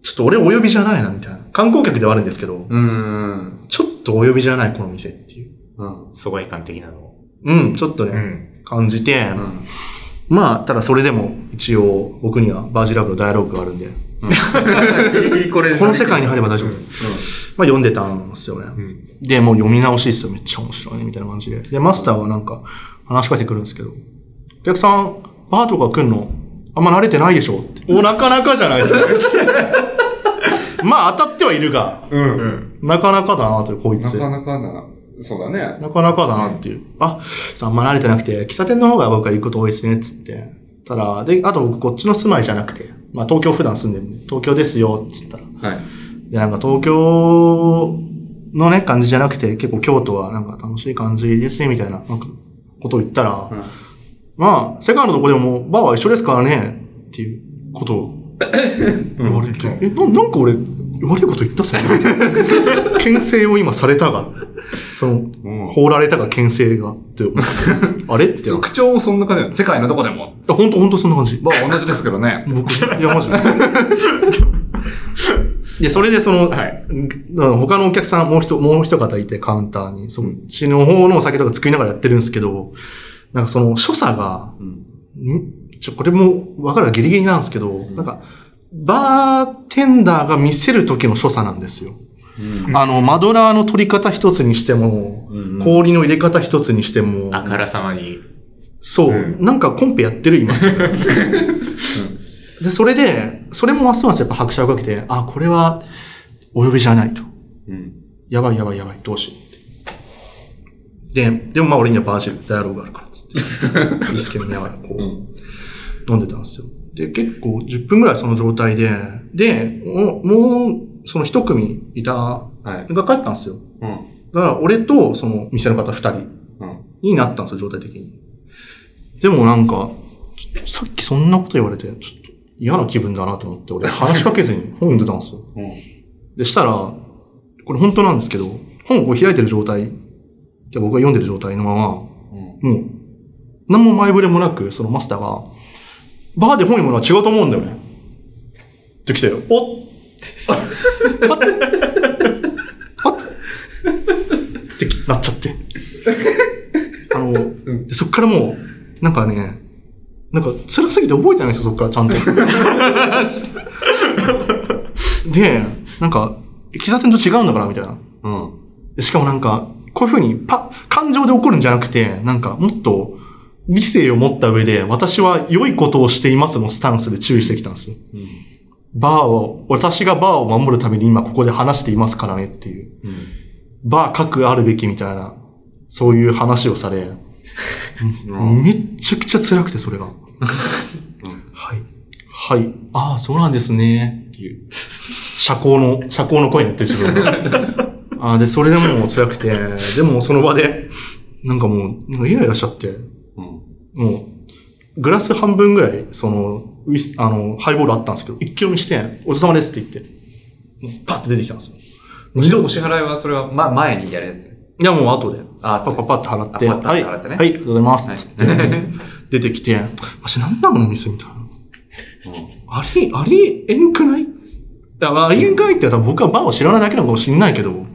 ちょっと俺お呼びじゃないなみたいな。観光客ではあるんですけど、うーん。ちょっとお呼びじゃないこの店っていう。うん。疎外感的なの。うん、ちょっとね、うん。感じて、うん。まあ、ただそれでも一応僕にはバージラブのダイアログがあるんで、*laughs* これこの世界に入れば大丈夫。まあ読んでたんですよね。で、もう読み直しですよ。めっちゃ面白いね、みたいな感じで。で、マスターはなんか話しかけてくるんですけど、お客さん、バーとか来んの？あんま慣れてないでしょって。お、なかなかじゃないですか。*laughs* まあ当たってはいるが、うん。なかなかだなという、こいつ。なかなかな、そうだね。なかなかだなっていう。あ、そうあんま慣れてなくて、喫茶店の方が僕は行くこと多いですね、つって。たら、で、あと僕こっちの住まいじゃなくて、まあ東京普段住んでるんで、東京ですよ、つったら。はい。で、なんか東京のね、感じじゃなくて、結構京都はなんか楽しい感じですね、みたいな、なんか、ことを言ったら、うんまあ、世界のとこでもバーは一緒ですからね、っていうことを *laughs* 言われて、え、ななんか俺、悪いこと言ったそれ。牽制を今されたが、その、うん放られたが牽制が、って思って、*laughs* あれって口調もそんな感じだよ世界のどこでも。あ、ほんとほんとそんな感じ。まあ同じですけどね。僕、いや、マジで。*laughs* で、それでその、はいうん他のお客さん、もう一、もう一方いて、カウンターに、そっちの方のお酒とか作りながらやってるんですけど、なんかその、所作が、んちょ、これも、わかるギリギリなんですけど、なんか、バーテンダーが見せる時の所作なんですよ。あの、マドラーの取り方一つにしても、うん氷の入れ方一つにしても、あからさまに。そう、なんかコンペやってる今。*laughs* で、それで、それもますますやっぱ拍車をかけて、あ、これは、お呼びじゃないと。うん。やばいやばいやばい、どうしよう。で、でもまあ俺にはバージル、ダイアログがあるからっつって。*laughs* ウイスキー飲みながらこう、飲んでたんですよ。で、結構10分ぐらいその状態で、で、もう、その一組いた、はい。が帰ったんですよ。うん。だから俺とその店の方二人うん。になったんですよ、状態的に。でもなんか、さっきそんなこと言われて、ちょっと嫌な気分だなと思って、俺話しかけずに *laughs* 本読んでたんですよ。うん。で、したら、これ本当なんですけど、本をこう開いてる状態、で僕が読んでる状態のまま、うん。もう、何も前触れもなく、そのマスターが、バーで本読むのは違うと思うんだよね。って来て、おっあっあっってなっちゃって。あの、でそっからもう、なんかね、なんか辛すぎて覚えてないんですよ、そっからちゃんと。*laughs* で、なんか、喫茶店と違うんだから、みたいな。うん。でしかもなんか、こういう風にパ、感情で怒るんじゃなくて、なんかもっと理性を持った上で、私は良いことをしていますのスタンスで注意してきたんですよ。バーを、私がバーを守るために今ここで話していますからねっていう。バー各あるべきみたいな、そういう話をされ、めっちゃくちゃ辛くて、それが。はい。はい。ああ、そうなんですね。っていう。社交の、社交の声になってる自分が。*laughs* ああ、で、それでもう辛くて、でもその場で、なんかもう、なんかイライラしちゃって、うん。もう、グラス半分ぐらい、その、ウイス、あの、ハイボールあったんですけど、一気飲みして、お疲れ様ですって言って、もうパッて出てきたんですよ。お支お支払いはそれは、ま、前にやるやつ？いや、もう後で。あパッパッパッって払って、あパッパッはい、て払ってねはい、ありがとうございます。って、出てきて、マジなんだこの店みたいな。あり、ありえんくない？いや、ありえんくないって言ったら僕はバーを知らないだけなのかもしれないけど、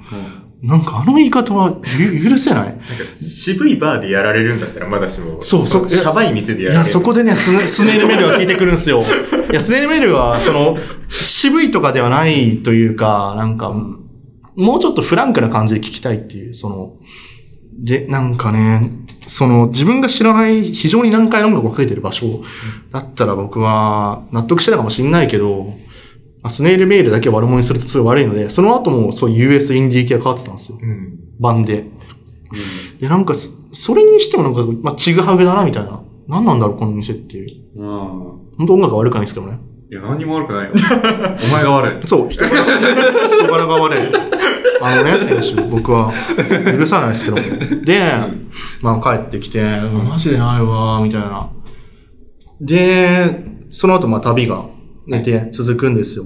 なんかあの言い方はゆ許せない？なんか渋いバーでやられるんだったらまだしも。そうそうシャバい店でやいや、られる。そこでね、スネスネールメールが聞いてくるんですよ。*laughs* いや、スネールメールは、その、渋いとかではないというか、なんか、もうちょっとフランクな感じで聞きたいっていう、その、で、なんかね、その、自分が知らない非常に難解な音楽をかけてる場所だったら僕は納得してたかもしれないけど、まあスネールメールだけを悪者にするとすごい悪いので、その後もそういう US インディー系が変わってたんですよ。うん。版で。で、なんかそ、それにしてもなんか、まあ、ちぐはぐだな、みたいな。何なんだろう、この店っていう。うん。本当音楽が悪くないですけどね。いや、何にも悪くないよ。お前が悪い。*laughs* そう、人柄、人柄が悪い。あのね、選手、僕は許さないですけど。で、まあ帰ってきて、マジでないわ、みたいな。で、その後、まあ旅が寝て続くんですよ。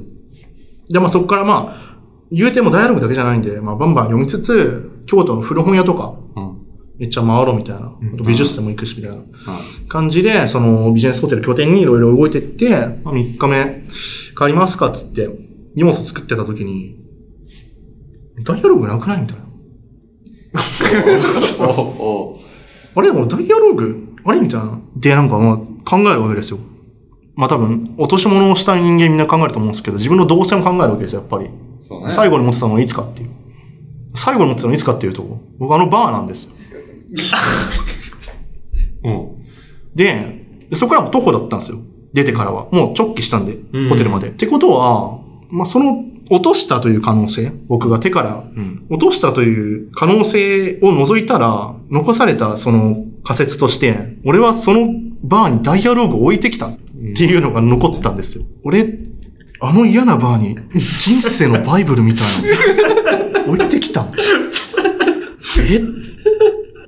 で、まあそこからまあ、言うてもダイアログだけじゃないんで、まあバンバン読みつつ、京都の古本屋とか、うん。めっちゃ回ろうみたいな。あと美術でも行くし、みたいな感じで、そのビジネスホテル拠点にいろいろ動いてって、まあ、3日目帰りますかっつって、荷物作ってた時に、ダイアログなくないみたいな。*laughs* あれ俺ダイアログあれみたいな。で、なんかまあ考えるわけですよ。まあ多分、落とし物をした人間みんな考えると思うんですけど、自分の動線を考えるわけですよ、やっぱり。そうね。最後に持ってたのはいつかっていう。最後に持ってたのはいつかっていうと、僕あのバーなんですよ。うん。で、でそこからも徒歩だったんですよ。出てからは。もう直帰したんで、うんホテルまで。ってことは、まあ、その、落としたという可能性、僕が手からうん。落としたという可能性を除いたら、残されたその仮説として、俺はそのバーにダイアローグを置いてきたっていうのが残ったんですよ。俺、あの嫌なバーに人生のバイブルみたいなの *laughs* 置いてきたえ？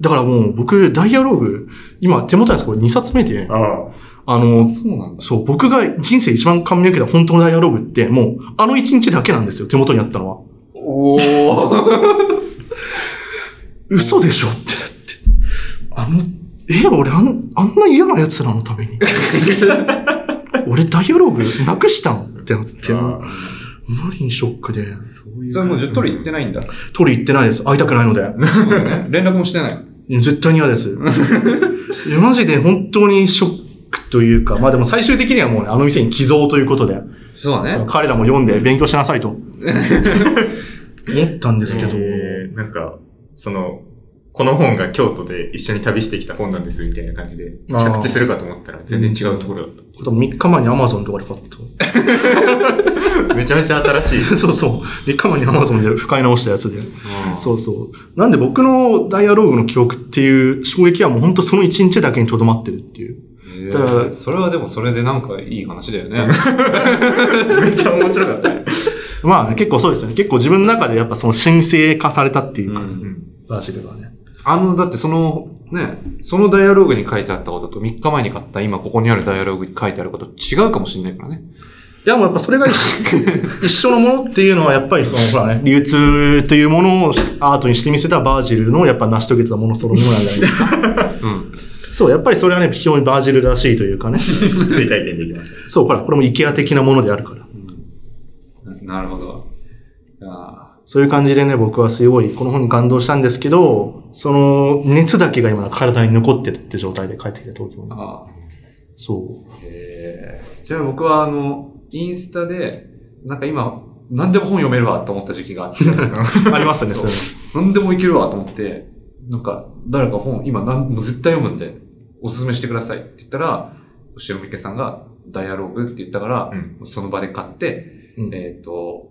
だからもう僕、ダイアローグ、今手元にですこれ2冊目で、ああ。あの、そうなんだ。そう、僕が人生一番感銘を受けた本当のダイアローグって、もう、あの一日だけなんですよ、手元にあったのは。おー。*laughs* 嘘でしょ？って、だって。あの、え、俺あん、あんな嫌な奴らのために。*laughs* 俺ダイアローグなくしたんってなって、あ無理にショックで。それもう10取り行ってないんだ。取り行ってないです。会いたくないので。連絡もしてない。絶対に嫌です。*laughs* マジで本当にショックというか、まあでも最終的にはもうね、あの店に寄贈ということで、そうだね。彼らも読んで勉強しなさいと *laughs* 思ったんですけど、えーなんか、その、この本が京都で一緒に旅してきた本なんですみたいな感じで、着地するかと思ったら全然違うところだっ多分3日前に Amazon とかで買った。た。*laughs* めちゃめちゃ新しい。*laughs* そうそう。3日前に Amazon で深い直したやつで。そうそう。なんで僕のダイアローグの記憶っていう衝撃はもう本当その1日だけに留まってるっていう。えただーそれはでもそれでなんかいい話だよね。*laughs* めっちゃ面白かったね。まあ、結構そうですよね。結構自分の中でやっぱその神聖化されたっていうか、うんバーシルがね。あの、だってその、ね、そのダイアローグに書いてあったことと3日前に買った今ここにあるダイアローグに書いてあること違うかもしれないからね。いや、もうやっぱそれが一 *laughs* 一緒のものっていうのはやっぱりその、ほらね、流通というものをアートにしてみせたバージルのやっぱ成し遂げたものそのものなんじゃないですか。うん。そう、やっぱりそれはね、非常にバージルらしいというかね。追体験できました。そう、ほら、これもイケア的なものであるから。ななるほど。あそういう感じでね、僕はすごいこの本に感動したんですけど、その熱だけが今体に残ってるって状態で帰ってきた東京にー。あそう。ー。へーじゃあ僕はあの、インスタで、なんか今、何でも本読めるわと思った時期があって、*laughs* ありますね、それ。何でもいけるわと思って、なんか、誰か本、今なん、もう絶対読むんで、おすすめしてくださいって言ったら、後ろ向けさんが、ダイアローグって言ったから、うんその場で買って、うんえっ、と、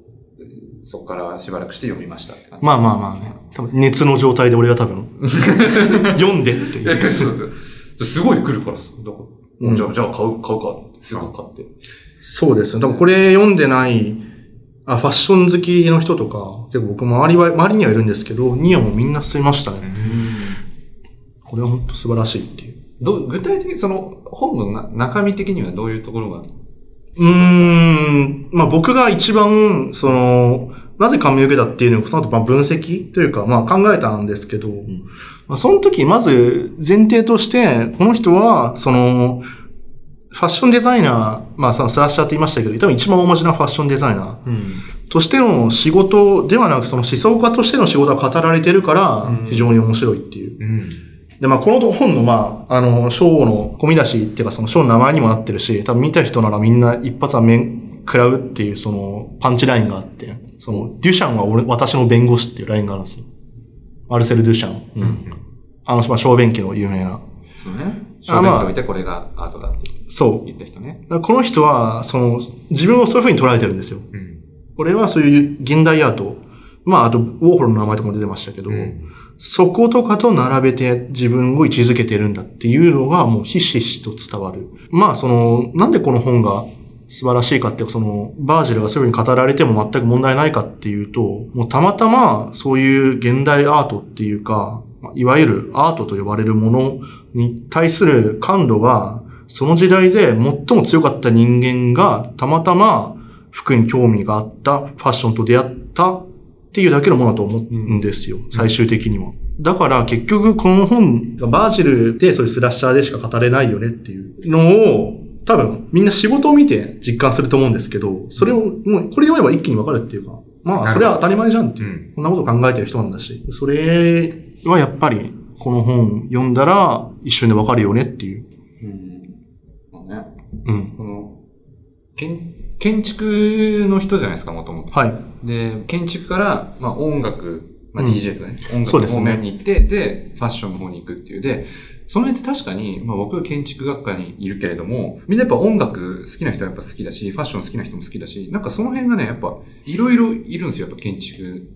そこからしばらくして読みました。まあまあまあね。多分熱の状態で俺が多分、*laughs* 読んでっていう。そうそうすごい来るからさ。だから、うんじゃあ、じゃあ買う、買うかって、すぐ買って。そうですね。多分これ読んでない、あ、ファッション好きの人とか、結構僕周りは、周りにはいるんですけど、にはもうみんな進みましたね。これは本当素晴らしいっていう。ど具体的にその本のな中身的にはどういうところがうーん、まあ僕が一番、その、なぜ感銘を受けたっていうのを、その後まあ分析というか、まあ考えたんですけど、まあその時、まず前提として、この人は、その、ファッションデザイナー、まあそのスラッシャーって言いましたけど、多分一番大文字なファッションデザイナーうん。としての仕事ではなく、その思想家としての仕事が語られてるから、非常に面白いっていう。うん。で、まあ、この本の、まあ、あの、章の込み出しっていうか、その章の名前にもなってるし、多分見た人ならみんな一発は面食らうっていう、その、パンチラインがあって、その、デュシャンは俺、私の弁護士っていうラインがあるんですよ。マルセル・デュシャン。うん。あの、まあ、小便器の有名な。そうね。あまあ正面においてこれがアートだってそう。言った人ね。この人は、その、自分をそういう風に捉えてるんですよ。うん。俺はそういう現代アート、まあ、あと、ウォーホルの名前とかも出てましたけど、うんそことかと並べて自分を位置づけてるんだっていうのがもうひしひしと伝わる。まあその、なんでこの本が素晴らしいかっていうか、その、バージルがそういうふうに語られても全く問題ないかっていうと、もうたまたまそういう現代アートっていうか、まあいわゆるアートと呼ばれるものに対する感度が、その時代で最も強かった人間がたまたま服に興味があった、ファッションと出会ったっていうだけのものだと思うんですよ、最終的には。だから結局この本がバージルでそういうスラッシャーでしか語れないよねっていうのを多分みんな仕事を見て実感すると思うんですけど、それをもうこれ読めば一気にわかるっていうか、まあそれは当たり前じゃんっていうう。ん。こんなこと考えてる人なんだし、それはやっぱりこの本読んだら一瞬でわかるよねっていう。うん。まあね。うん。この、建、建築の人じゃないですか、もともと。はい。で、建築から、まあ音楽まあ、うん DJ とかね、音楽のそうですね方面に行って、で、ファッションの方に行くっていう。で、その辺って確かに、まあ僕は建築学科にいるけれども、みんなやっぱ音楽好きな人はやっぱ好きだし、ファッション好きな人も好きだし、なんかその辺がね、やっぱいろいろいるんですよ、やっぱ建築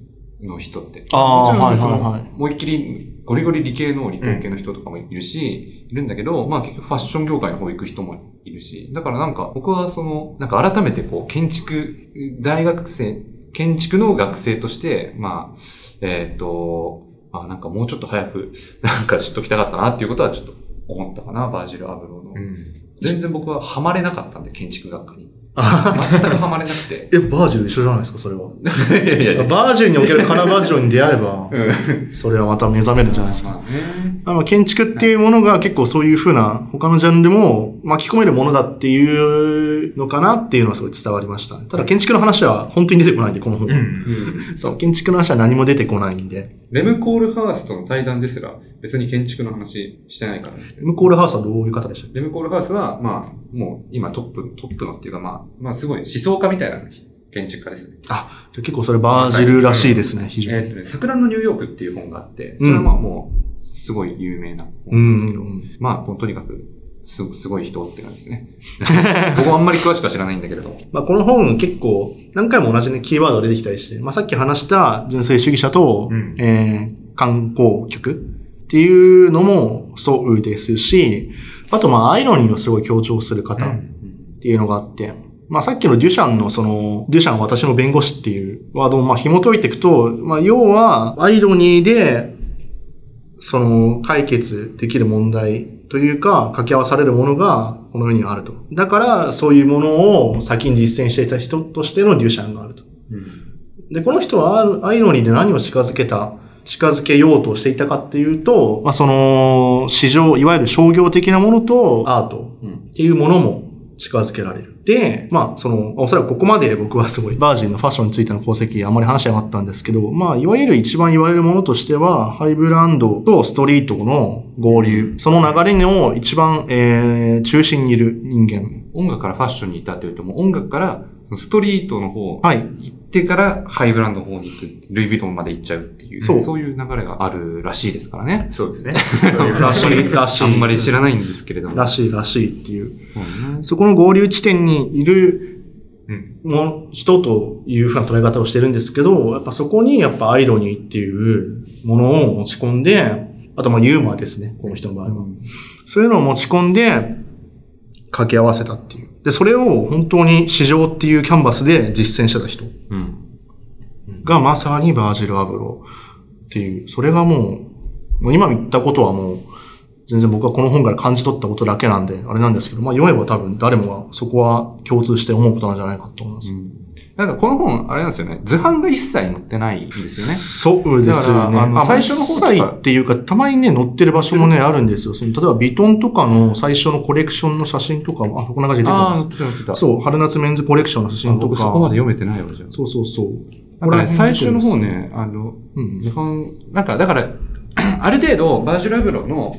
の人って。あーもちろんその、はいはいはい思いっきりゴリゴリ理系の理工系の人とかもいるし、いるんだけど、まあ結局ファッション業界の方行く人もいるし、だからなんか僕はその、なんか改めてこう建築、大学生、建築の学生として、まあ、えっ、と、あ、なんかもうちょっと早く、*laughs* なんか知っときたかったなっていうことはちょっと思ったかな、バージル・アブローの。うん。全然僕はハマれなかったんで、建築学科に。あ全くハマれなくて。*laughs* え、バージル一緒じゃないですか、それは。*laughs* いやいや、バージルにおけるカラバッジョに出会えば、それはまた目覚めるんじゃないですか。まあ建築っていうものが結構そういうふうな他のジャンルも巻き込めるものだっていうのかなっていうのはすごい伝わりましたね。ただ建築の話は本当に出てこないんで、この本は。そう、建築の話は何も出てこないんで。レムコールハースとの対談ですら、別に建築の話してないからね。ムコールハウスはどういう方でした？レムコールハウスは、まあ、もう今トップ、トップのっていうか、まあ、まあすごい思想家みたいな建築家ですね。あ、じゃあ結構それバージルらしいですね、非常に。えーっとね、桜のニューヨークっていう本があって、それはまあもう、すごい有名なう本ですけど、ん。まあ、もうとにかく、す、すごい人って感じですね。*laughs* 僕もあんまり詳しくは知らないんだけれども。まあ、この本結構何回も同じね、キーワードが出てきたりして、まあ、さっき話した純正主義者と、うんえー、観光客っていうのもそうですし、あとまあ、アイロニーをすごい強調する方っていうのがあって、まあさっきのデュシャンのその、デュシャン私の弁護士っていうワードをまあ紐解いていくと、まあ要はアイロニーで、その解決できる問題というか掛け合わされるものがこの世にはあると。だからそういうものを先に実践していた人としてのデュシャンがあると。で、この人はアイロニーで何を近づけた、近づけようとしていたかっていうと、まあその市場、いわゆる商業的なものとアート。っていうものも近づけられる。で、まあ、その、おそらくここまで僕はすごい、バージンのファッションについての功績あんまり話しなかったんですけど、まあ、いわゆる一番言われるものとしては、ハイブランドとストリートの合流。その流れの一番、えー、中心にいる人間。音楽からファッションに至ってると、もう音楽からストリートの方はい。行ってからハイブランドの方に行く、ルイ・ヴィトンまで行っちゃうっていう、そうそういう流れがあるらしいですからね。そうですね。らしい、らしい。あんまり知らないんですけれども。らしい、らしいっていう。そうねそこの合流地点にいるうん。も人というふうな捉え方をしてるんですけど、やっぱそこにやっぱアイロニーっていうものを持ち込んで、あとまあユーモアですね、この人の場合は。そういうのを持ち込んで、掛け合わせたっていう。で、それを本当に市場っていうキャンバスで実践してた人うん。がまさにバージル・アブロっていう、それがもう、もう今言ったことはもう、全然僕はこの本から感じ取ったことだけなんで、あれなんですけど、まあ読めば多分誰もがそこは共通して思うことなんじゃないかと思います。なんかこの本、あれなんですよね。図版が一切載ってないんですよね。そうですね。最初の方とか最初っていうか、たまにね、載ってる場所もね、あるんですよ。その例えば、ビトンとかの最初のコレクションの写真とかも、あ、こんな感じで出てます。そう、春夏メンズコレクションの写真とか。僕そこまで読めてないわ、じゃあ。そうそうそう。なんかね、これ最初の方。ね、あの、うん。図版、なんか、だから、ある程度、バージュラブロの、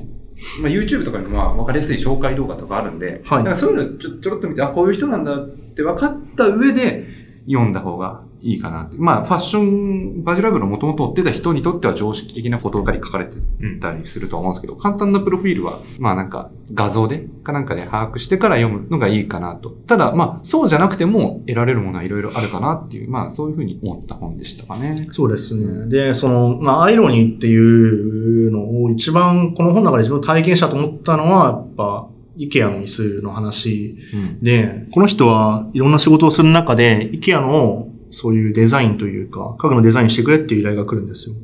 まあ、YouTube とかにもまあ分かりやすい紹介動画とかあるんで、はい。なんかそういうのちょちょろっと見て、あ、こういう人なんだって分かった上で読んだ方がいいかなって。まあ、ファッション、バージュラブロもともと追ってた人にとっては常識的なことばかり書かれてたりするとは思うんですけど、簡単なプロフィールは、まあなんか画像で、かなんかで把握してから読むのがいいかなと。ただ、まあ、そうじゃなくても得られるものはいろいろあるかなっていう、まあそういうふうに思った本でしたかね。そうですね。で、その、まあ、アイロニーっていうのを一番、この本の中で自分体験したと思ったのは、やっぱ、イケアの椅子の話うん。で、この人はいろんな仕事をする中で、イケアのそういうデザインというか、家具のデザインしてくれっていう依頼が来るんですよ。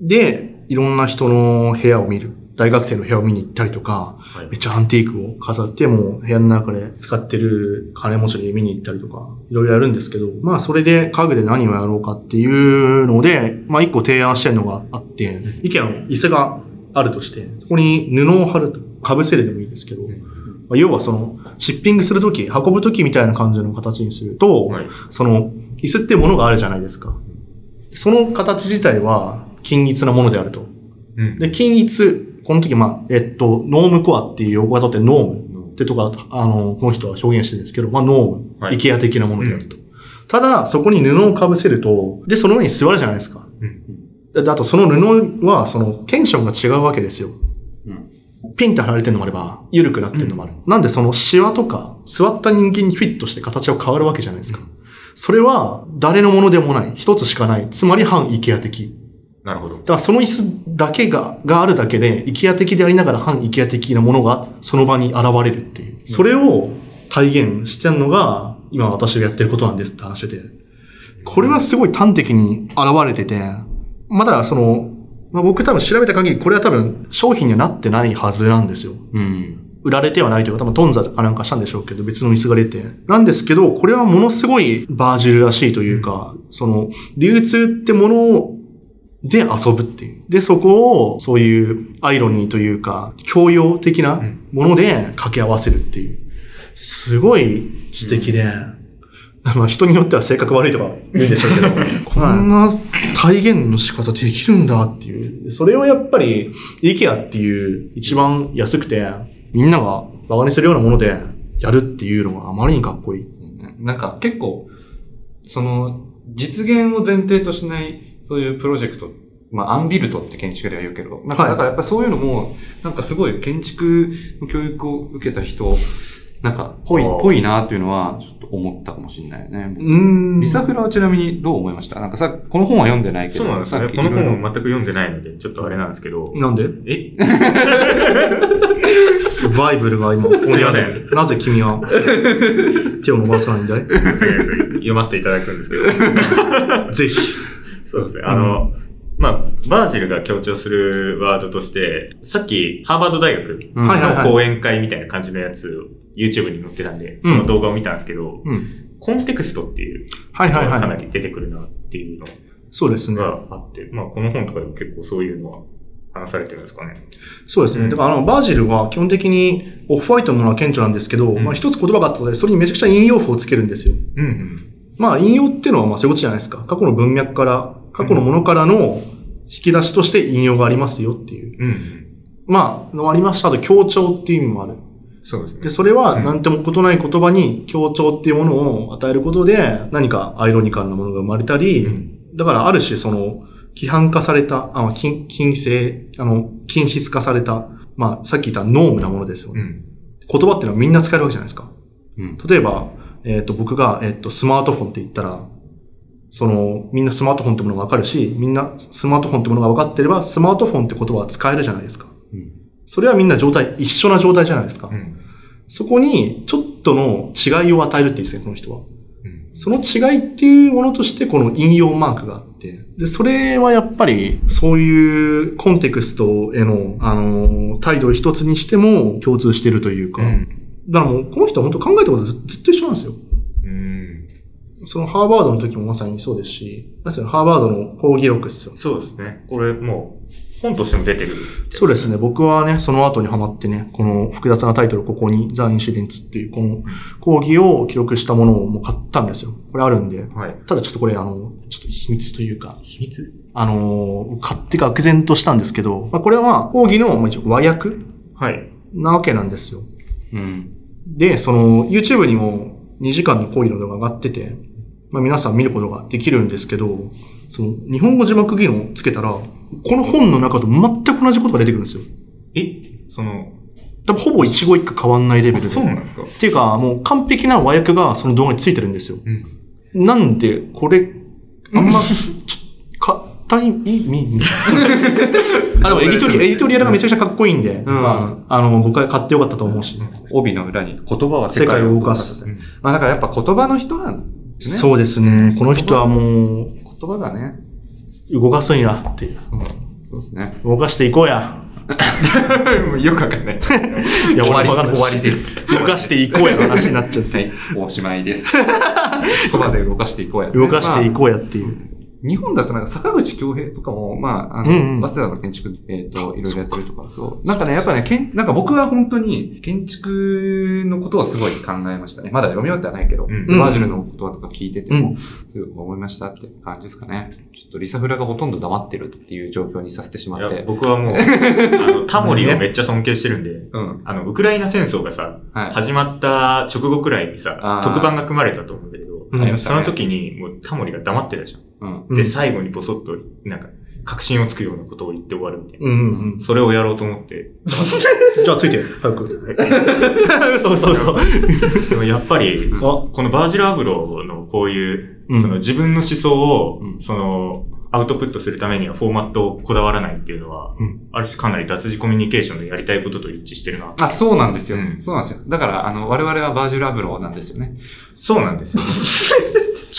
で、いろんな人の部屋を見る。大学生の部屋を見に行ったりとか、はいめっちゃアンティークを飾って、もう部屋の中で使ってる金持ちに見に行ったりとか、いろいろやるんですけど、まあそれで家具で何をやろうかっていうので、まあ一個提案してるのがあって、イケアの椅子があるとして、そこに布を貼ると、被せるでもいいですけど、まあ要はその、シッピングするとき、運ぶときみたいな感じの形にすると、はい。その、椅子ってものがあるじゃないですか。その形自体は均一なものであると。うん。で、均一、この時、まあ、えっと、ノームコアっていう用語が取ってノームってとか、あの、この人は表現してるんですけど、まあ、ノーム、はいイケア的なものであると。ただ、そこに布を被せると、で、その上に座るじゃないですか。うんであとその布は、そのテンションが違うわけですよ。うんピンって貼られてるのもあれば、緩くなってるのもある。なんでそのシワとか、座った人間にフィットして形が変わるわけじゃないですか。それは、誰のものでもない。一つしかない。つまり反イケア的。なるほどだ。からその椅子だけが、があるだけで、イケア的でありながら反イケア的なものがその場に現れるっていう。それを体現してるのが、今私がやってることなんですって話してて。これはすごい端的に現れてて、まだその、まあ、僕多分調べた限り、これは多分商品にはなってないはずなんですよ。うん。売られてはないというか、多分トンザかなんかしたんでしょうけど、別の椅子が出て。なんですけど、これはものすごいバージルらしいというか、その、流通ってもので遊ぶっていう。で、そこを、そういうアイロニーというか、教養的なもので掛け合わせるっていう。すごい知的で、まあ人によっては性格悪いとか言うんでしょうけど、*laughs* こんな体現の仕方できるんだっていう。それをやっぱり、IKEA っていう一番安くて、みんながバカにするようなものでやるっていうのがあまりにかっこいい。なんか結構、その、実現を前提としない、そういうプロジェクト、まあ、アンビルトって建築では言うけど、なんか、はいだからやっぱそういうのも、なんかすごい建築の教育を受けた人、なんか、ぽいぽいなっていうのは、ちょっと思ったかもしれないよね。うーん。リサフラはちなみにどう思いました？なんかさ、この本は読んでないけど。そうなんですよね。さっきこの本を全く読んでないので、ちょっとあれなんですけど。なんで？え？*laughs* バイブルが今、すいる。なぜ君は？手を伸ばさないんだい？読ませていただくんですけど。*laughs* ぜひ。そうですね。あの、まあ、バージルが強調するワードとして、さっきハーバード大学の講演会みたいな感じのやつを YouTube に載ってたんで、その動画を見たんですけど、うん。コンテクストっていうはいはいのがかなはい。り出てくるなっていうのそうですね。があって、まあこの本とかでも結構そういうのは話されてるんですかね。そうですね。だからあの、バージルは基本的にオフホワイトのものは顕著なんですけど、んまあ一つ言葉があったので、それにめちゃくちゃ引用符をつけるんですよ。うんうん。まあ引用っていうのはまあそういうことじゃないですか。過去の文脈から、過去のものからの引き出しとして引用がありますよっていう。うんうん。まあ、のありました。あと強調っていう意味もある。そうですね。で、それはうん何とも異なる言葉に強調っていうものを与えることで、何かアイロニカルなものが生まれたり、うんだからある種その、規範化された、あ禁、禁制、あの、禁止化された、まあ、さっき言ったノームなものですよね。うん。言葉っていうのはみんな使えるわけじゃないですか。うん。例えば、えっ、と、僕が、えっ、と、スマートフォンって言ったら、その、みんなスマートフォンってものがわかるし、みんなスマートフォンってものが分かってれば、スマートフォンって言葉は使えるじゃないですか。うんそれはみんな状態、一緒な状態じゃないですか。うん。そこに、ちょっとの違いを与えるって言うんですね、この人は。うん。その違いっていうものとして、この引用マークがあって。で、それはやっぱり、そういうコンテクストへの、あの、態度を一つにしても共通しているというか。だからもう、この人は本当考えたことずずっと一緒なんですよ。うん。そのハーバードの時もまさにそうですし、ハーバードの講義録ですよ。そうですね。これもう、本としても出てる。そうですね。僕はね、その後にハマってね、この複雑なタイトル、ここに、ザ・インシデンツっていう、この講義を記録したものをもう買ったんですよ。これあるんで。はい。ただちょっとこれ、あの、ちょっと秘密というか、秘密？あの、買って愕然としたんですけど、まあ、これは講義のまあ一応和訳はい。なわけなんですよ。うん。で、その、YouTube にも2時間の講義の動画が上がってて、まあ皆さん見ることができるんですけど、その、日本語字幕機能をつけたら、この本の中と全く同じことが出てくるんですよ。え？その、多分ほぼ一語一句変わんないレベルで。そうなんですかっていうか、もう完璧な和訳がその動画についてるんですよ。うん。なんで、これ、あんま、ちょ硬い意味みたいな。*laughs* あ、でもエディトリ、エディトリアルがめちゃくちゃかっこいいんで、まあ、あの、僕は買ってよかったと思うし。帯の裏に言葉は世界を動かす。まあだからやっぱ言葉の人なんですね。そうですね。この人はもう、言葉がね。動かすんやっていう。うんそうですね。動かしていこうや。*laughs* もうよくわかんない。*laughs* いや、終わり、終わりです。動かしていこうやの話になっちゃって。はい、おしまいです。*laughs* 言葉で動かしていこうや、動かしていまこうやっていう。あ日本だとなんか坂口京平とかも、まあ、あの、うんうん早稲田の建築、えっ、と、いろいろやってるとか、そう。なんかね、やっぱね、けんなんか僕は本当に建築のことをすごい考えましたね。まだ読み終わってはないけど、うんバージルの言葉とか聞いてても、うん思いましたって感じですかね。ちょっとリサフラがほとんど黙ってるっていう状況にさせてしまって、。僕はもう、*laughs* あの、タモリをめっちゃ尊敬してるんで、うん。あの、ウクライナ戦争がさ、はい。始まった直後くらいにあさー、特番が組まれたと思うんだけど、うんその時にもうタモリが黙ってたじゃん。うん。うんで、最後にボソッと、なんか、確信をつくようなことを言って終わるみたいな。うんうんうん。それをやろうと思って。*laughs* じゃあついて、早く。嘘嘘嘘。*laughs* *laughs* でもやっぱり、あこのバージル・アブローのこういう、うんその自分の思想を、うんその、アウトプットするためにはフォーマットをこだわらないっていうのは、うんある種かなり脱字コミュニケーションのやりたいことと一致してるな。あ、そうなんですよ。うんそうなんですよ。だから、あの、我々はバージュラブローなんですよね。そうなんですよ。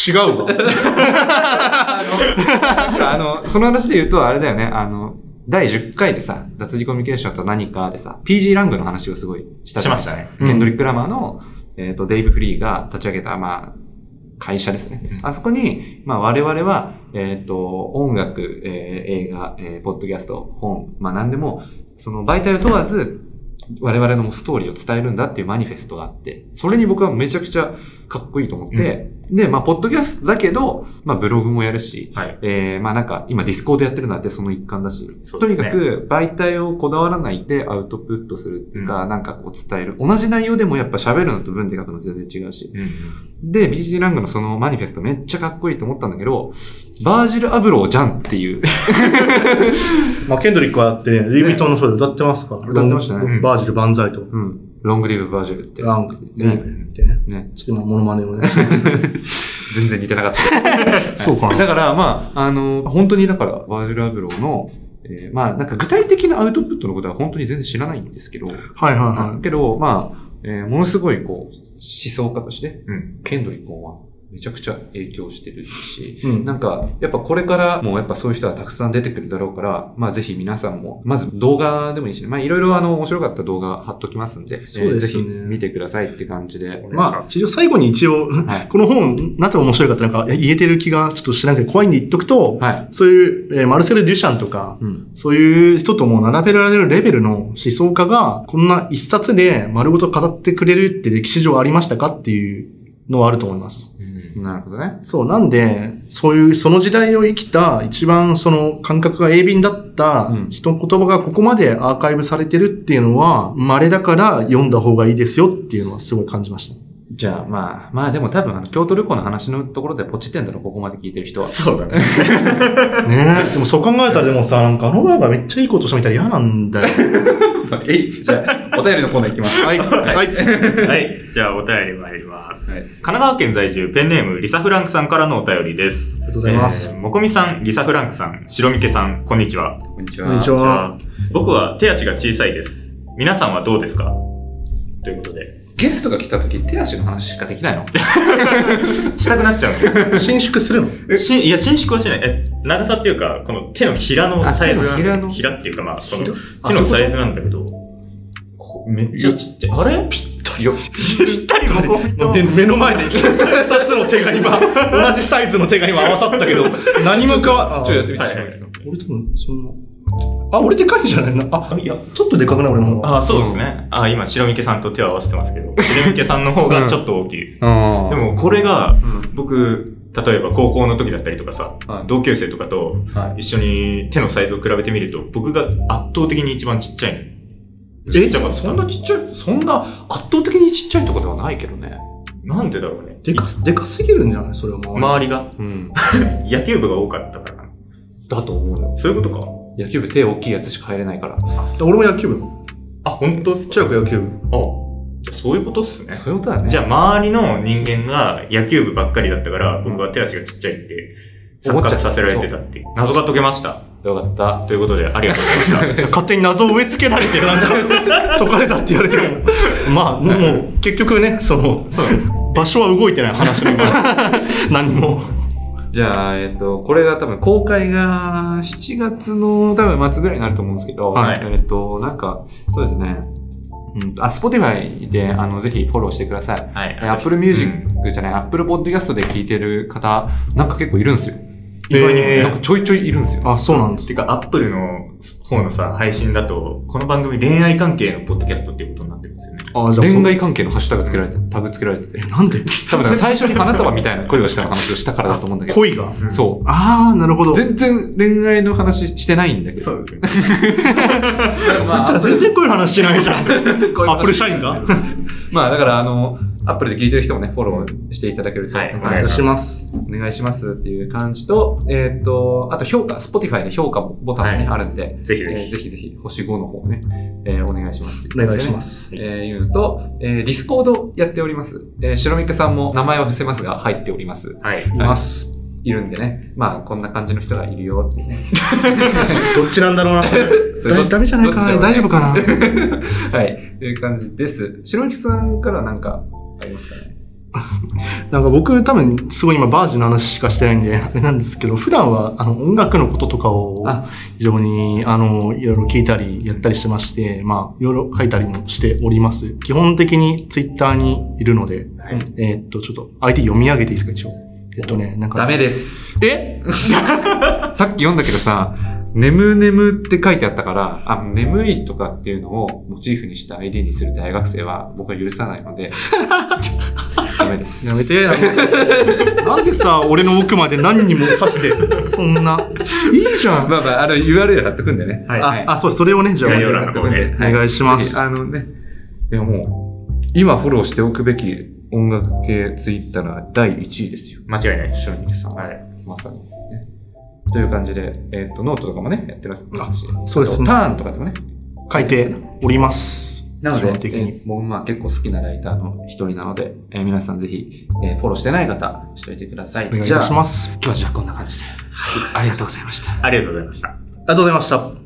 違うわ。あの、その話で言うと、あれだよね、あの、第10回でさ、脱字コミュニケーションと何かでさ、PG ラングの話をすごいしたじゃんしましたね。ケンドリック・ラマーの、えっ、と、デイブ・フリーが立ち上げた、まあ、会社ですね。うんあそこに、まあ、我々は、えっ、と、音楽、えー映画、えーポッドキャスト、本、まあ、何でも、その媒体を問わず、我々のストーリーを伝えるんだっていうマニフェストがあって、それに僕はめちゃくちゃかっこいいと思って、で、まあ、ポッドキャストだけど、まあ、ブログもやるし、はい。えー、まあなんか、今 Discord やってるのってその一環だし、とにかく媒体をこだわらないでアウトプットするっていうか、なんかこう伝える。同じ内容でもやっぱ喋るのと文で書くの全然違うし。うんうんで、BG ラングのそのマニフェストめっちゃかっこいいと思ったんだけど、バージル・アブローじゃんっていう。*laughs* まあ、ケンドリックはあってね、ルイ・ヴィトンのショーで歌ってますから。歌ってましたねバージル万歳と。うん。ロングリブ・バージルって。ラング、リ。ブってね。ね。ちょっと今、モノマネをね。*laughs* 全然似てなかった。*laughs* そうかな。だから、まあ、あの、本当にだから、バージル・アブローの、えーまあ、なんか具体的なアウトプットのことは本当に全然知らないんですけど、はいはいはけど、まあ、えーものすごいこう、思想家として、うん。ケンドリックはめちゃくちゃ影響してるし、い。うん。なんか、やっぱこれからもやっぱそういう人はたくさん出てくるだろうから、まあぜひ皆さんも、まず動画でもいいしね、まあいろいろあの面白かった動画貼っときますんで、そうですよねえーぜひ見てくださいって感じで。まあ、一応最後に一応、はい。この本、なぜ面白いかってなんか言えてる気がちょっとしないけど怖いんで言っとくと、はい。そういう、えーマルセル・デュシャンとか、うん。そういう人とも並べられるレベルの思想家が、こんな一冊で丸ごと語ってくれるって歴史上ありましたかっていうのはあると思います。なるほどね。そう、なんで、そういう、その時代を生きた、一番その感覚が鋭敏だったうん人の言葉がここまでアーカイブされてるっていうのは、稀だから読んだ方がいいですよっていうのはすごい感じました。じゃあまあ、まあでも多分あの、京都旅行の話のところでポチってんだろ、ここまで聞いてる人は。そうだね。*laughs* ねえ。でもそう考えたらでもさ、*laughs* なんかあのバーがめっちゃいいことしたみたいで嫌なんだよ。えい、じゃあ、お便りのコーナーいきます。はい。はい。はい。じゃあ、お便り参ります。はい。神奈川県在住、ペンネーム、リサ・フランクさんからのお便りです。ありがとうございます。えーもこみさん、リサ・フランクさん、白みけさん、こんにちは。こんにちは。こんにちは僕は手足が小さいです。皆さんはどうですか？ということで。ゲストが来た時、手足の話しかできないの？*laughs* したくなっちゃう。んですよ。伸縮するの？しいや、伸縮はしない。え、長さっていうか、この手のひらのサイズが、あ手のひらっていうか、まあ、この手のサイズなんだけど、こめっちゃちっちゃい。あれ？ぴいや、ったりもこ？目目の前で二つの手が今、同じサイズの手が今合わさったけど、何も変わ、ちょっとやってみて、はいはい。俺多分、そんな、あ、俺でかいんじゃないな。あ、あ、いや、ちょっとでかくない？俺の方が。あ、そうですね。あ、今、白みけさんと手を合わせてますけど、*laughs* 白みけさんの方がちょっと大きい。ででも、これが、うん僕、例えば高校の時だったりとかさ、はい同級生とかとはい。一緒に手のサイズを比べてみると、僕が圧倒的に一番ちっちゃいの。え？ちっちゃ。そんなちっちゃい、そんな圧倒的にちっちゃいとかではないけどね。なんでだろうね。でかす、でかすぎるんじゃない？それは周りが？うん。*laughs* 野球部が多かったから。だと思うよ。そういうことか。野球部手大きいやつしか入れないから。俺も野球部。あ、本当っすか？中学野球部。あ、じゃあそういうことっすね。そういうことだね。じゃあ周りの人間が野球部ばっかりだったから、僕は手足がちっちゃいって、錯思っちゃった覚させられてたっていう。謎が解けました。よかった。ということで、ありがとうございました。*laughs* 勝手に謎を植え付けられて、なんか、*laughs* 解かれたって言われても。まあ、もう、結局ね、その、場所は動いてない話が今。*laughs* 何も。じゃあ、えっ、と、これが多分公開が7月の多分末ぐらいになると思うんですけど、はいえっ、と、なんか、そうですね。うんと、あ、Spotify で、あの、ぜひフォローしてください。はい。え Apple Music じゃない、Apple Podcast で聞いてる方、なんか結構いるんですよ。意外になんかちょいちょいいるんですよ。あ、そうなんです。てか、アップルの方のさ、配信だと、この番組恋愛関係のポッドキャストっていうことになってるんですよね。あ、じゃあ、恋愛関係のハッシュタグつけられて、タグつけられててえ、。なんで？多分 *laughs* 最初に花束みたいな恋をした話をしたからだと思うんだけど。恋が。そう。ああ、なるほど。全然恋愛の話してないんだけど。そうですね。まこいつら全然恋の話しないじゃん。*laughs* アップル社員が？*laughs* まあだからあの、アップルで聞いてる人もね、フォローしていただけると。はいお願いいたします。お願いしますっていう感じと、えっ、と、あと評価、Spotify で評価ボタンもね、はいあるんで、ぜひぜひえーぜひぜひ、星5の方ね、えーお願いしますってお願いします。えー、いうのと、えー、 Discord やっております。えー、しろみけさんも名前は伏せますが、入っております。はい。います。いるんでね。まあ、こんな感じの人がいるよってね。*laughs* どっちなんだろうな。*laughs* ダメじゃないかな大丈夫かな *laughs* はい。という感じです。白ミケさんからなんか、ありますかね？*laughs* なんか僕多分すごい今バージンの話しかしてないんで、あれなんですけど、普段はあの音楽のこととかをあ非常にあのいろいろ聞いたりやったりしてまして、まあいろいろ書いたりもしております。基本的にツイッターにいるので、はい。えーっと、ちょっと相手読み上げていいですか一応。えっとね、なんか。ダメです。え？*laughs* さっき読んだけどさ、眠眠って書いてあったから、あ、眠いとかっていうのをモチーフにした ID にする大学生は僕は許さないので、*laughs* ダメです。やめて。なんでさ、俺の奥まで何人も刺して、そんな。いいじゃん。まあまあ、あの URL 貼っとくんでね。はいはいあ、あ、そう、それをね、じゃあ。概要欄の方でお願いしますあのね、いやもう、今フォローしておくべき音楽系ツイッターの第1位ですよ。間違いないです。しろみけさんは。はい。まさに、ね。という感じで、えっ、と、ノートとかもね、やってますし。そうですね TURN とかでもね。書いております。なので基本、的に。えー僕まあ結構好きなライターの一人なので、えー皆さんぜひ、えーフォローしてない方、しといてください。。お願いいたしますす。今日はじゃあこんな感じで。はい。ありがとうございました。ありがとうございました。ありがとうございました。